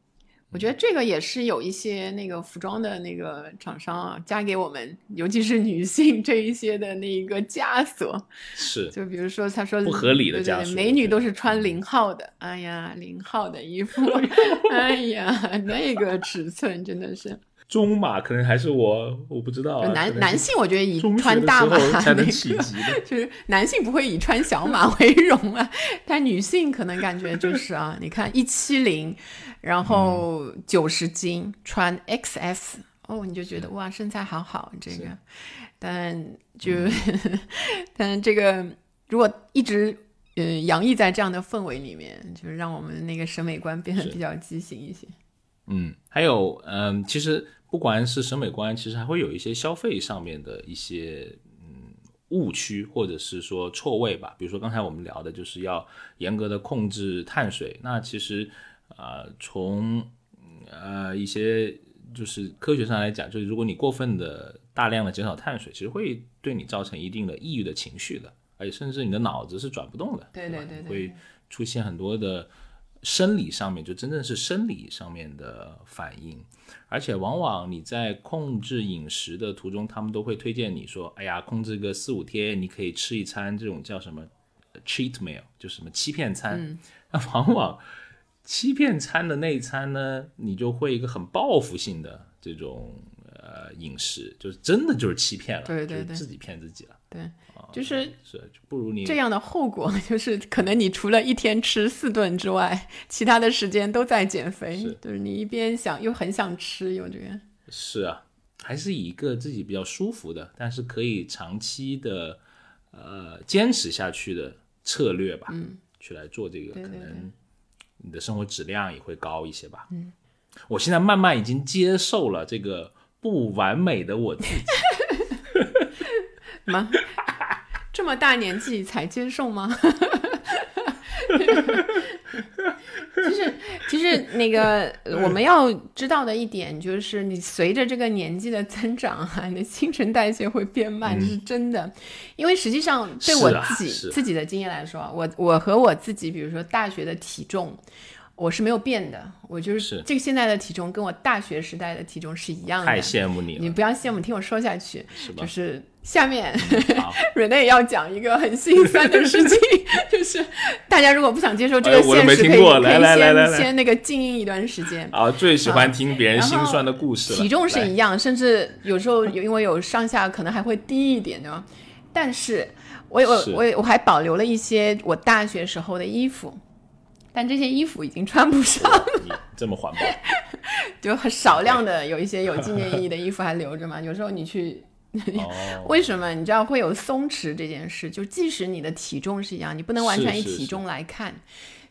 我觉得这个也是有一些那个服装的那个厂商啊，加给我们，尤其是女性这一些的那个枷锁。
是，
就比如说他说
不合理的枷锁，
美女都是穿零号的，哎呀，零号的衣服，[LAUGHS] 哎呀，那个尺寸真的是。
中码可能还是我，我不知道。
男男性我觉得以穿大码
才能企及的，[LAUGHS]
就是男性不会以穿小码为荣啊。[LAUGHS] 但女性可能感觉就是啊，[LAUGHS] 你看一七零，然后九十斤穿 XS，哦，你就觉得哇身材好好这个。但就但这个如果一直嗯洋溢在这样的氛围里面，就是让我们那个审美观变得比较畸形一些。
嗯，还有嗯，其实。不管是审美观，其实还会有一些消费上面的一些嗯误区，或者是说错位吧。比如说刚才我们聊的，就是要严格的控制碳水。那其实啊，从呃一些就是科学上来讲，就是如果你过分的大量的减少碳水，其实会对你造成一定的抑郁的情绪的，而且甚至你的脑子是转不动的，
对对对，
会出现很多的。生理上面就真正是生理上面的反应，而且往往你在控制饮食的途中，他们都会推荐你说：“哎呀，控制个四五天，你可以吃一餐这种叫什么 cheat meal，就什么欺骗餐。” [LAUGHS] 那往往欺骗餐的那一餐呢，你就会一个很报复性的这种呃饮食，就是真的就是欺骗了，
对对对，
自己骗自己了，
对。就是
是不如你
这样的后果，[LAUGHS] 就是可能你除了一天吃四顿之外，其他的时间都在减肥。就是你一边想又很想吃，有这个
是啊，还是以一个自己比较舒服的，但是可以长期的呃坚持下去的策略吧，
嗯，
去来做这个，
对对对
可能你的生活质量也会高一些吧。嗯，我现在慢慢已经接受了这个不完美的我自己。
吗？这么大年纪才接受吗？[LAUGHS] 其实，其实那个我们要知道的一点就是，你随着这个年纪的增长啊，你的新陈代谢会变慢，这是真的。因为实际上，对我自己、
是
自己的经验来说啊，我我和我自己，比如说大学的体重。我是没有变的，我就是
是
这个现在的体重跟我大学时代的体重是一样的。
太羡慕你了，
你不要羡慕，听我说下去。
是
就是下面 [LAUGHS]
好
Rene 要讲一个很心酸的事情，[LAUGHS] [LAUGHS] 就是大家如果不想接受这个现实，可以可以
来来来来
先先那个静音一段时间。
啊，最喜欢听别人心酸的故事了。
体重是一样，甚至有时候有因为有上下可能还会低一点，对吧？但是我我我我还保留了一些我大学时候的衣服，但这些衣服已经穿不上，
了这么环保，
就很少量的有一些有纪念意义的衣服还留着嘛。有时候你去
哦，[LAUGHS]
为什么你知道会有松弛这件事？就即使你的体重是一样，你不能完全以体重来看，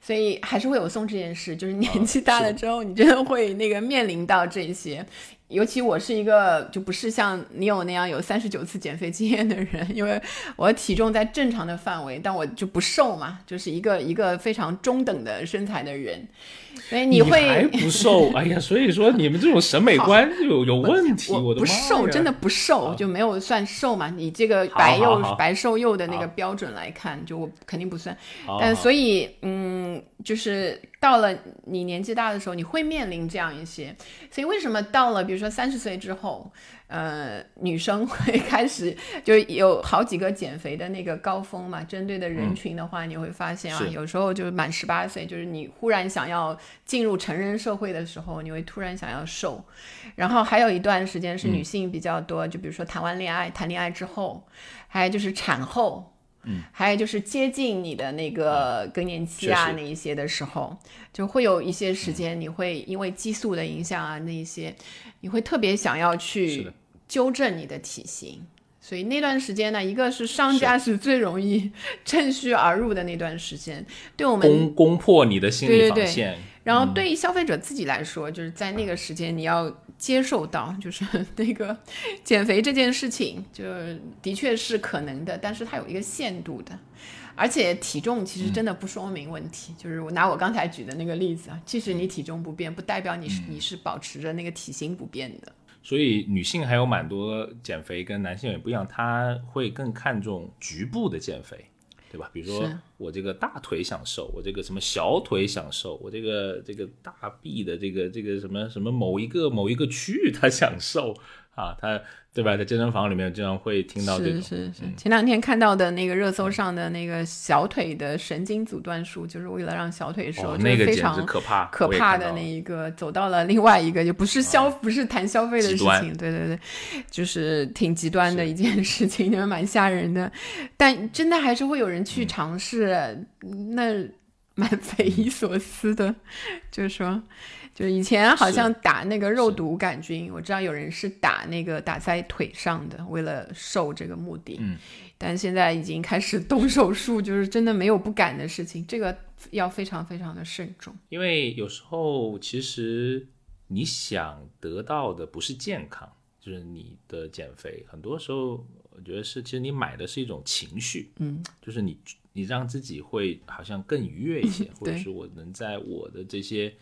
所以还是会有松弛这件事。就是年纪大了之后，你真的会那个面临到这些。尤其我是一个就不是像你有那样有三十九次减肥经验的人，因为我体重在正常的范围，但我就不瘦嘛，就是一个一个非常中等的身材的人，所以
你
会
还不瘦？哎呀，所以说你们这种审美观就有有问题。
我不瘦，真的不瘦，就没有算瘦嘛。你这个白
又
白瘦幼的那个标准来看，就我肯定不算。但所以，嗯，就是到了你年纪大的时候，你会面临这样一些。所以为什么到了比如说三十岁之后，呃，女生会 [LAUGHS] 开始就有好几个减肥的那个高峰嘛？针对的人群的话，你会发现啊，有时候就是满十八岁，就是你忽然想要进入成人社会的时候，你会突然想要瘦。然后还有一段时间是女性比较多，就比如说谈完恋爱、谈恋爱之后，还有就是产后。嗯，还有就是接近你的那个更年期啊，那一些的时候，就会有一些时间，你会因为激素的影响啊，那一些，你会特别想要去纠正你的体型。所以那段时间呢，一个是商家是。最容易趁虚而入的那段时间，对我们
攻攻破你的心理
对对对。
防线。
然后对于消费者自己来说，就是在那个时间你要接受到，就是 [LAUGHS] 那个减肥这件事情，就的确是可能的，但是它有一个限度的。而且体重其实真的不说明问题，就是我拿我刚才举的那个例子啊，即使你体重不变，不代表你是、你是保持着那个体型不变的。
所以女性还有蛮多减肥跟男性也不一样，她会更看重局部的减肥，对吧？比如说我这个大腿想瘦，我这个什么小腿想瘦，我这个这个大臂的这个这个什么什么某一个某一个区域它想瘦啊，他对吧？在健身房里面经常会听到这种，
是是是，前两天看到的那个热搜上的那个小腿的神经阻断术，就是为了让小腿瘦，
那个
非常
可怕，
可怕的那一个，走到了另外一个，就不是消，不是谈消费的事情，对对对，就是挺极端的一件事情，就蛮吓人的。但真的还是会有人
嗯
去尝试，那蛮匪夷所思的。就是说，就是以前好像打那个肉毒杆菌，我知道有人是打那个打在腿上的，为了瘦这个目的。
嗯，
但现在已经开始动手术，就是真的没有不敢的事情，这个要非常非常的慎重。
因为有时候其实你想得到的不是健康，就是你的减肥，很多时候我觉得是，其实你买的是一种情绪，
嗯，
就是你你让自己会好像更愉悦一些，[LAUGHS] 或者是我能在我的这些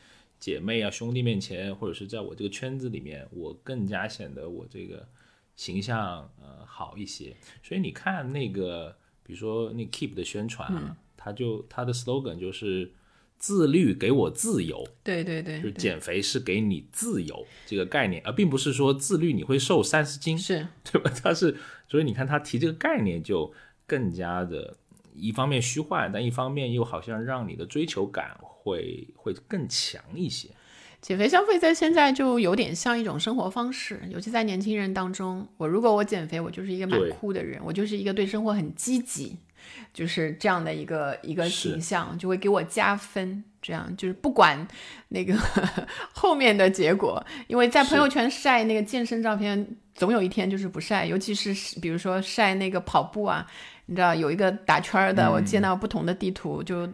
姐妹啊兄弟面前，或者是在我这个圈子里面，我更加显得我这个形象呃好一些。所以你看那个，比如说那 Keep 的宣传啊，它就它的 slogan 就是自律给我自由，
对对对，
就是减肥是给你自由这个概念，而并不是说自律你会瘦三十斤，
是
对吧？它是，所以你看他提这个概念就更加的，一方面虚幻，但一方面又好像让你的追求感会会更强一些。
减肥消费在现在就有点像一种生活方式，尤其在年轻人当中。我如果我减肥，我就是一个蛮酷的人，我就是一个对生活很积极，就是这样的一个一个形象，就会给我加分。这样就是不管那个 [LAUGHS] 后面的结果，因为在朋友圈晒那个健身照片，总有一天就是不晒，尤其是比如说晒那个跑步啊。你知道有一个打圈的，我见到不同的地图，就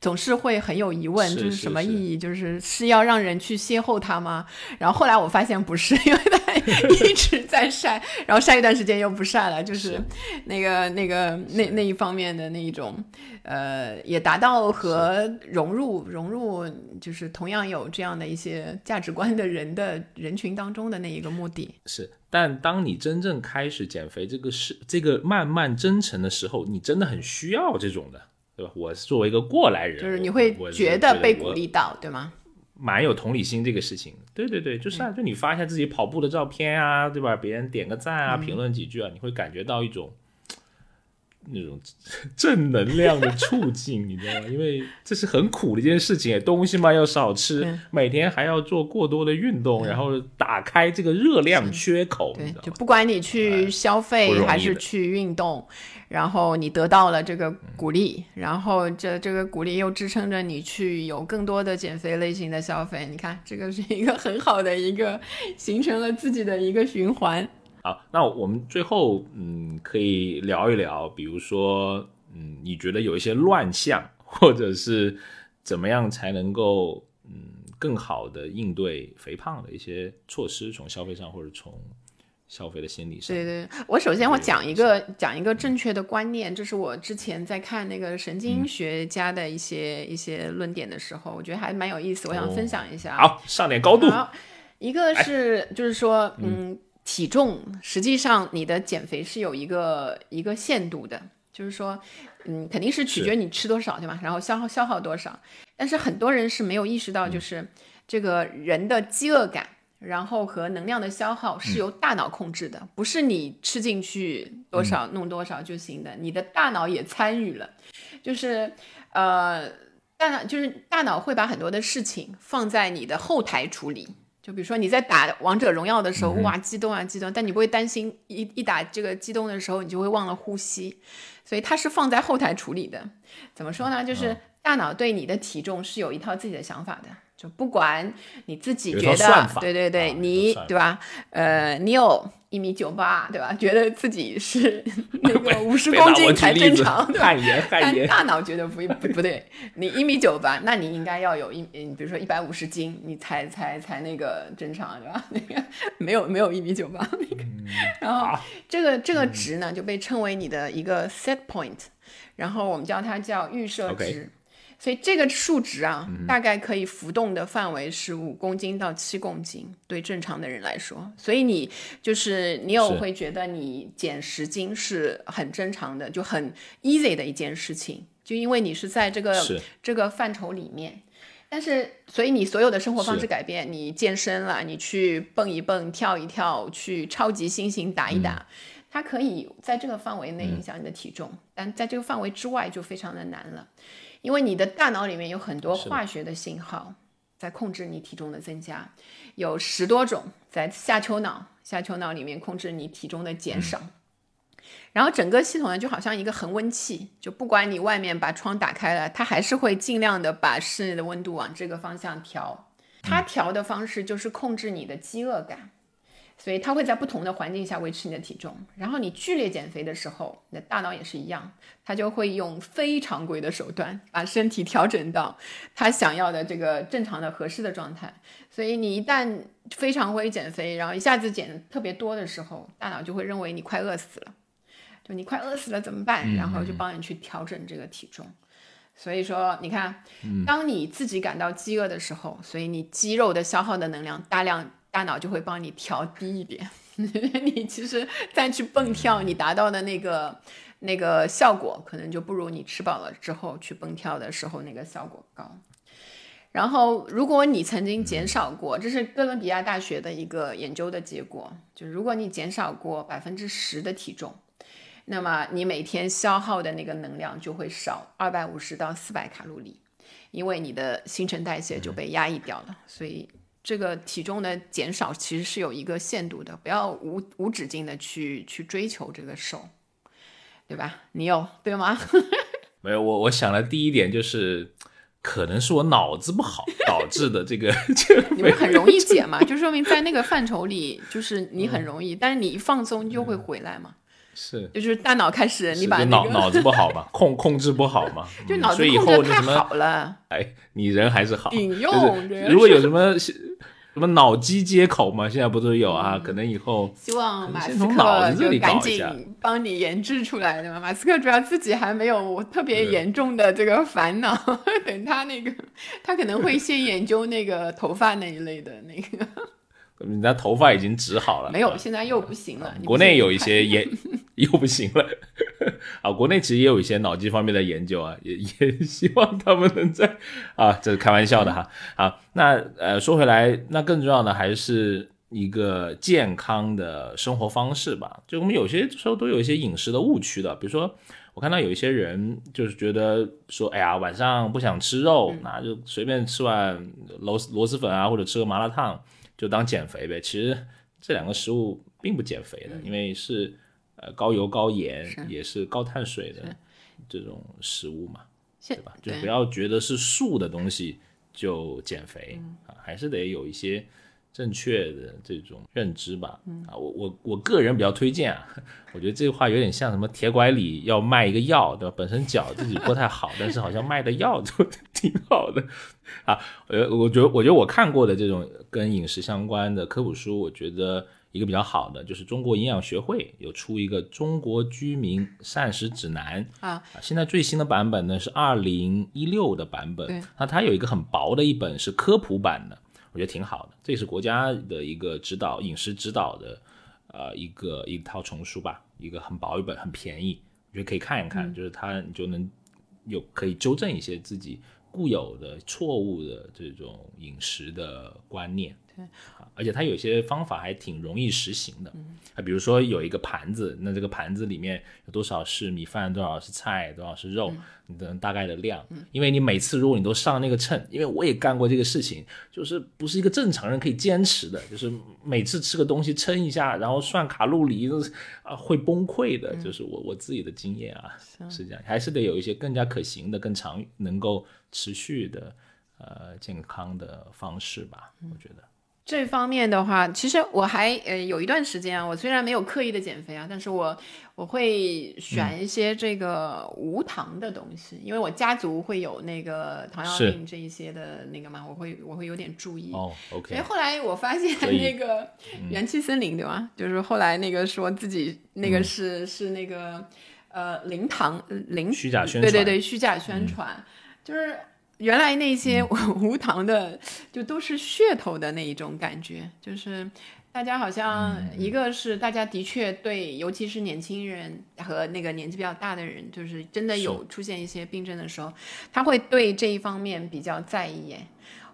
总是会很有疑问，就是什么意义？就是是要让人去邂逅他吗？然后后来我发现不是，[LAUGHS] 因为他一直在晒，然后晒一段时间又不晒了，就是那个那个那那一方面的那一种，呃，也达到和融入融入，就是同样有这样的一些价值观的人的人群当中的那一个目的。
是。但当你真正开始减肥这个是这个慢慢真诚的时候，你真的很需要这种的，对吧？我是作为一个过来人，
就是你会觉得被鼓励到，对吗？
蛮有同理心这个事情，对对对，就是啊，就你发一下自己跑步的照片啊，对吧？别人点个赞啊，评论几句啊，你会感觉到一种。那种正能量的促进，你知道吗？因为这是很苦的一件事情，东西嘛要少吃，每天还要做过多的运动，然后打开这个热量缺口。
对，就不管你去消费还是去运动，然后你得到了这个鼓励，然后这这个鼓励又支撑着你去有更多的减肥类型的消费。你看，这个是一个很好的一个形成了自己的一个循环。
好，那我们最后嗯可以聊一聊，比如说嗯，你觉得有一些乱象，[LAUGHS] 或者是怎么样才能够嗯更好的应对肥胖的一些措施，从消费上或者从消费的心理上。
对对，我首先我讲一个讲一个正确的观念，这是我之前在看那个神经学家的一些一些论点的时候，我觉得还蛮有意思，我想分享一下。
好，上点高度。
一个是就是说嗯。体重实际上，你的减肥是有一个一个限度的，就是说，嗯，肯定是取决你吃多少，对吧？然后消耗消耗多少。但是很多人是没有意识到，就是这个人的饥饿感，然后和能量的消耗是由大脑控制的，不是你吃进去多少弄多少就行的，你的大脑也参与了，就是呃，大脑就是大脑会把很多的事情放在你的后台处理。就比如说你在打王者荣耀的时候，哇，激动啊，激动！但你不会担心一一打这个激动的时候，你就会忘了呼吸，所以它是放在后台处理的。怎么说呢？就是大脑对你的体重是有一套自己的想法的。就不管你自己觉得，对对对，你对吧？呃，你有一米九八，对吧？觉得自己是 [LAUGHS] 那个五十公斤才正常，
汗颜汗颜。
大脑觉得不不不对，你一米九八，那你应该要有一，比如说一百五十斤，你才才才那个正常，对吧？那个没有没有一米九八那个，然后这个这个值呢就被称为你的一个 set point，然后我们叫它叫预设值。所以这个数值啊，大概可以浮动的范围是五公斤到七公斤，对正常的人来说。所以你就是你有会觉得你减十斤是很正常的，就很 easy 的一件事情，就因为你是在这个这个范畴里面。但是，所以你所有的生活方式改变，你健身了，你去蹦一蹦、跳一跳，去超级猩猩打一打，它可以在这个范围内影响你的体重，但在这个范围之外就非常的难了。因为你的大脑里面有很多化学的信号在控制你体重的增加，有十多种在下丘脑，下丘脑里面控制你体重的减少。然后整个系统呢就好像一个恒温器，就不管你外面把窗打开了，它还是会尽量的把室内的温度往这个方向调。它调的方式就是控制你的饥饿感。所以它会在不同的环境下维持你的体重，然后你剧烈减肥的时候，你的大脑也是一样，它就会用非常规的手段把身体调整到它想要的这个正常的合适的状态。所以你一旦非常规减肥，然后一下子减特别多的时候，大脑就会认为你快饿死了，就你快饿死了怎么办？然后就帮你去调整这个体重。所以说，你看，当你自己感到饥饿的时候，所以你肌肉的消耗的能量大量。大脑就会帮你调低一点，[LAUGHS] 你其实再去蹦跳，你达到的那个那个效果，可能就不如你吃饱了之后去蹦跳的时候那个效果高。然后，如果你曾经减少过，这是哥伦比亚大学的一个研究的结果，就是如果你减少过百分之十的体重，那么你每天消耗的那个能量就会少二百五十到四百卡路里，因为你的新陈代谢就被压抑掉了，所以。这个体重的减少其实是有一个限度的，不要无无止境的去去追求这个瘦，对吧？你有对吗？[LAUGHS]
没有，我我想的第一点就是可能是我脑子不好导致的这个。[LAUGHS]
你们很容易减嘛，[LAUGHS] 就说明在那个范畴里，就是你很容易，但是你一放松就会回来嘛。
是，
就是大脑开始你把
脑脑子不好嘛，[LAUGHS] 控控制不好嘛，
就脑子
控
制太好了。
哎，你人还是好。
顶用，
如果有什么什么脑机接口嘛，现在不都有啊？可能以后
希望马斯克就赶紧帮你研制出来的嘛。马斯克主要自己还没有特别严重的这个烦恼，[LAUGHS] 等他那个，他可能会先研究那个头发那一类的那个。
人家头发已经植好了，
没有，现在又不行了。
国内有一些 [LAUGHS] 研又不行了 [LAUGHS] 啊，国内其实也有一些脑机方面的研究啊，也也希望他们能在啊，这是开玩笑的哈。好，那呃说回来，那更重要的还是一个健康的生活方式吧。就我们有些时候都有一些饮食的误区的，比如说我看到有一些人就是觉得说，哎呀，晚上不想吃肉，那就随便吃碗螺螺蛳粉啊，或者吃个麻辣烫。就当减肥呗，其实这两个食物并不减肥的，因为是呃高油高盐，也是高碳水的这种食物嘛，对吧？就不要觉得是素的东西就减肥啊，还是得有一些。正确的这种认知吧，啊，我我我个人比较推荐啊，我觉得这话有点像什么铁拐李要卖一个药，对吧？本身脚自己不太好，但是好像卖的药就 [LAUGHS] 挺好的，啊，呃，我觉得我觉得我看过的这种跟饮食相关的科普书，我觉得一个比较好的就是中国营养学会有出一个中国居民膳食指南啊，现在最新的版本呢是二零一六的版本，那它有一个很薄的一本是科普版的。我觉得挺好的，这也是国家的一个指导饮食指导的，呃，一个一套丛书吧，一个很薄一本，很便宜，我觉得可以看一看，就是它你就能有可以纠正一些自己固有的错误的这种饮食的观念。
对，
而且它有些方法还挺容易实行的，啊，比如说有一个盘子，那这个盘子里面有多少是米饭，多少是菜，多少是肉，你的大概的量，因为你每次如果你都上那个秤，因为我也干过这个事情，就是不是一个正常人可以坚持的，就是每次吃个东西称一下，然后算卡路里，啊，会崩溃的，就是我我自己的经验啊，是。这样，还是得有一些更加可行的、更长能够持续的，呃，健康的方式吧，我觉得。
这方面的话，其实我还呃有一段时间啊，我虽然没有刻意的减肥啊，但是我我会选一些这个无糖的东西，因为我家族会有那个糖尿病这一些的那个嘛，我会我会有点注意。
哦，OK。
所以后来我发现那个元气森林对吧？就是后来那个说自己那个是是那个呃零糖零
虚假宣
传，对对对，虚假宣传就是。原来那些 [LAUGHS] 无糖的，就都是噱头的那一种感觉，就是大家好像一个是大家的确对，尤其是年轻人和那个年纪比较大的人，就是真的有出现一些病症的时候，他会对这一方面比较在意。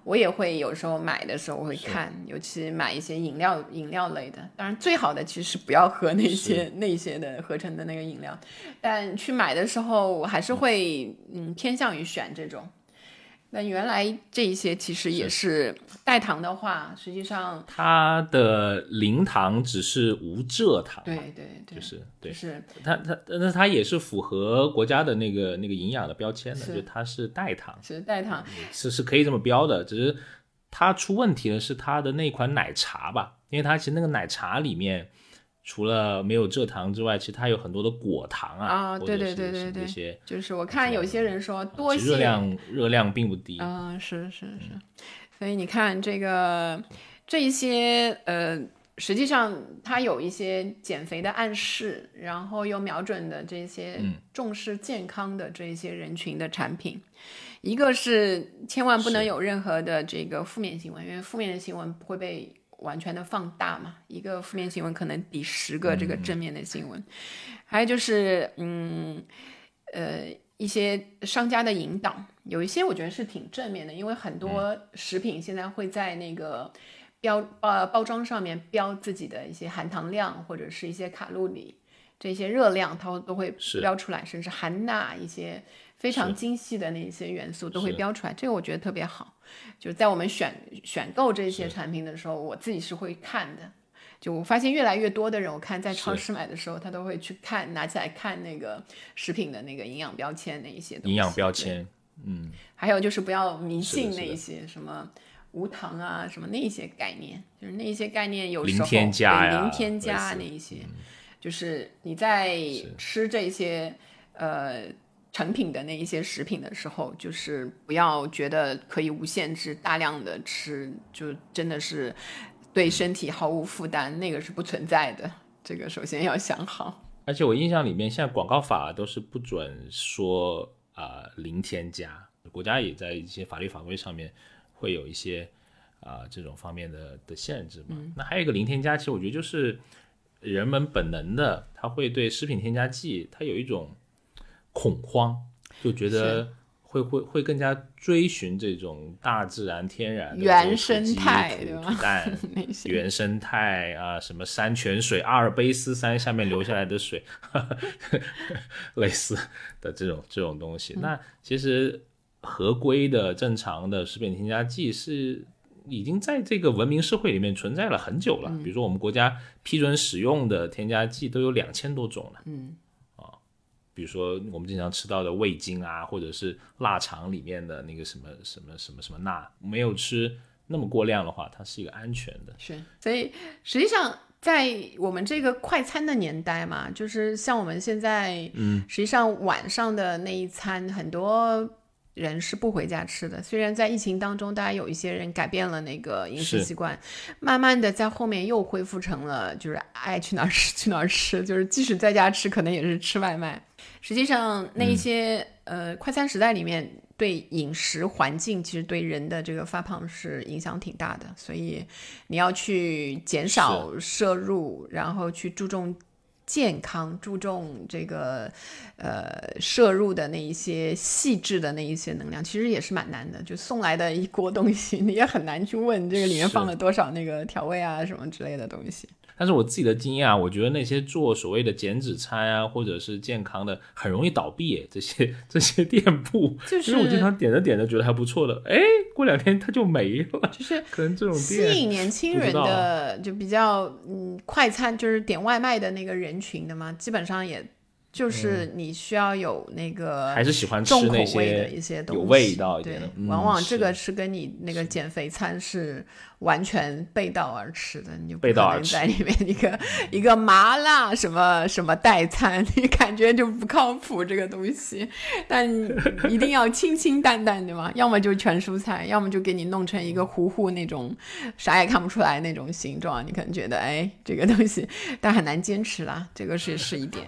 我也会有时候买的时候我会看，尤其买一些饮料饮料类的，当然最好的其实不要喝那些 [LAUGHS] 那些的合成的那个饮料，但去买的时候我还是会嗯偏向于选这种。那原来这一些其实也是代糖的话，实际上
它的零糖只是无蔗糖，
对对对，
就是对，
是
它它那它也是符合国家的那个那个营养的标签的，就它是代糖，
是代糖，
是是可以这么标的，只是它出问题的是它的那款奶茶吧，因为它其实那个奶茶里面。除了没有蔗糖之外，其实它有很多的果糖啊，
啊，对对对对对，
这些
就是我看有些人说多
热量热量并不低，
嗯，是是是，所以你看这个这一些呃，实际上它有一些减肥的暗示，然后又瞄准的这些重视健康的这一些人群的产品，一个是千万不能有任何的这个负面新闻，因为负面的新闻不会被。完全的放大嘛，一个负面新闻可能抵十个这个正面的新闻。还有就是，嗯，呃，一些商家的引导，有一些我觉得是挺正面的，因为很多食品现在会在那个标呃包装上面标自己的一些含糖量或者是一些卡路里这些热量，它都会标出来，甚至含钠一些。非常精细的那些元素都会标出来，这个我觉得特别好。就是在我们选选购这些产品的时候，我自己是会看的。就我发现越来越多的人，我看在超市买的时候，他都会去看，拿起来看那个食品的那个营养标签那一些东西。
营养标签，嗯，
还有就是不要迷信那一些什么无糖啊，什么那一些概念，就是那一些概念有时候
添加呀
零添加那一些，就是你在吃这些呃成品的那一些食品的时候，就是不要觉得可以无限制大量的吃，就真的是对身体毫无负担，那个是不存在的。这个首先要想好。
而且我印象里面，现在广告法都是不准说啊、零添加，国家也在一些法律法规上面会有一些啊、这种方面的的限制嘛。那还有一个零添加，其实我觉得就是人们本能的，他会对食品添加剂它有一种恐慌，就觉得会会会更加追寻这种大自然天然的
原生态对吧
土蛋 [LAUGHS] 原生态啊，什么山泉水、阿尔卑斯山下面流下来的水，[LAUGHS] 类似的这种这种东西。那其实合规的、正常的食品添加剂是已经在这个文明社会里面存在了很久了。比如说，我们国家批准使用的添加剂都有两千多种了。
嗯，
比如说我们经常吃到的味精啊，或者是腊肠里面的那个什么什么什么什么钠，没有吃那么过量的话，它是一个安全的。
是，所以实际上在我们这个快餐的年代嘛，就是像我们现在，嗯，实际上晚上的那一餐，很多人是不回家吃的。虽然在疫情当中，大家有一些人改变了那个饮食习惯，慢慢的在后面又恢复成了就是爱去哪儿吃去哪儿吃，就是即使在家吃，可能也是吃外卖。实际上，那一些、呃快餐时代里面，对饮食环境其实对人的这个发胖是影响挺大的，所以你要去减少摄入，然后去注重健康，注重这个呃摄入的那一些细致的那一些能量，其实也是蛮难的。就送来的一锅东西，你也很难去问这个里面放了多少那个调味啊什么之类的东西。
但是我自己的经验啊，我觉得那些做所谓的减脂餐啊，或者是健康的，很容易倒闭。这些这些店铺，
就是
我经常点着点着觉得还不错的，哎，过两天它就没了。
就是 [LAUGHS]
可能这种
吸引年轻人的就比较嗯快餐，就是点外卖的那个人群的嘛，基本上也就是你需要有那个
嗯还是喜欢吃
重口
那
味的
些
一些东西，
有味道一
对
点的，嗯
往往这个是跟你那个减肥餐是完全背道而驰的，你就
背道而驰
在里面一个一个麻辣什么什么代餐，[LAUGHS] 你感觉就不靠谱这个东西，但一定要清清淡淡的嘛，要么就全蔬菜，要么就给你弄成一个糊糊那种啥也看不出来那种形状，你可能觉得哎这个东西，但很难坚持啦，这个是是一点。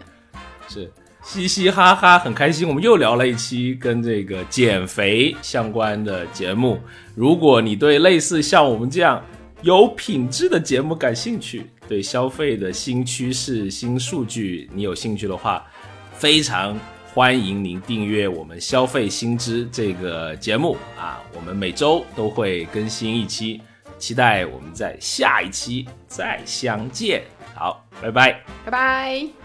是嘻嘻哈哈，很开心。我们又聊了一期跟这个减肥相关的节目。如果你对类似像我们这样有品质的节目感兴趣，对消费的新趋势、新数据你有兴趣的话，非常欢迎您订阅我们《消费新知》这个节目啊。我们每周都会更新一期，期待我们在下一期再相见。好，拜拜。
拜拜。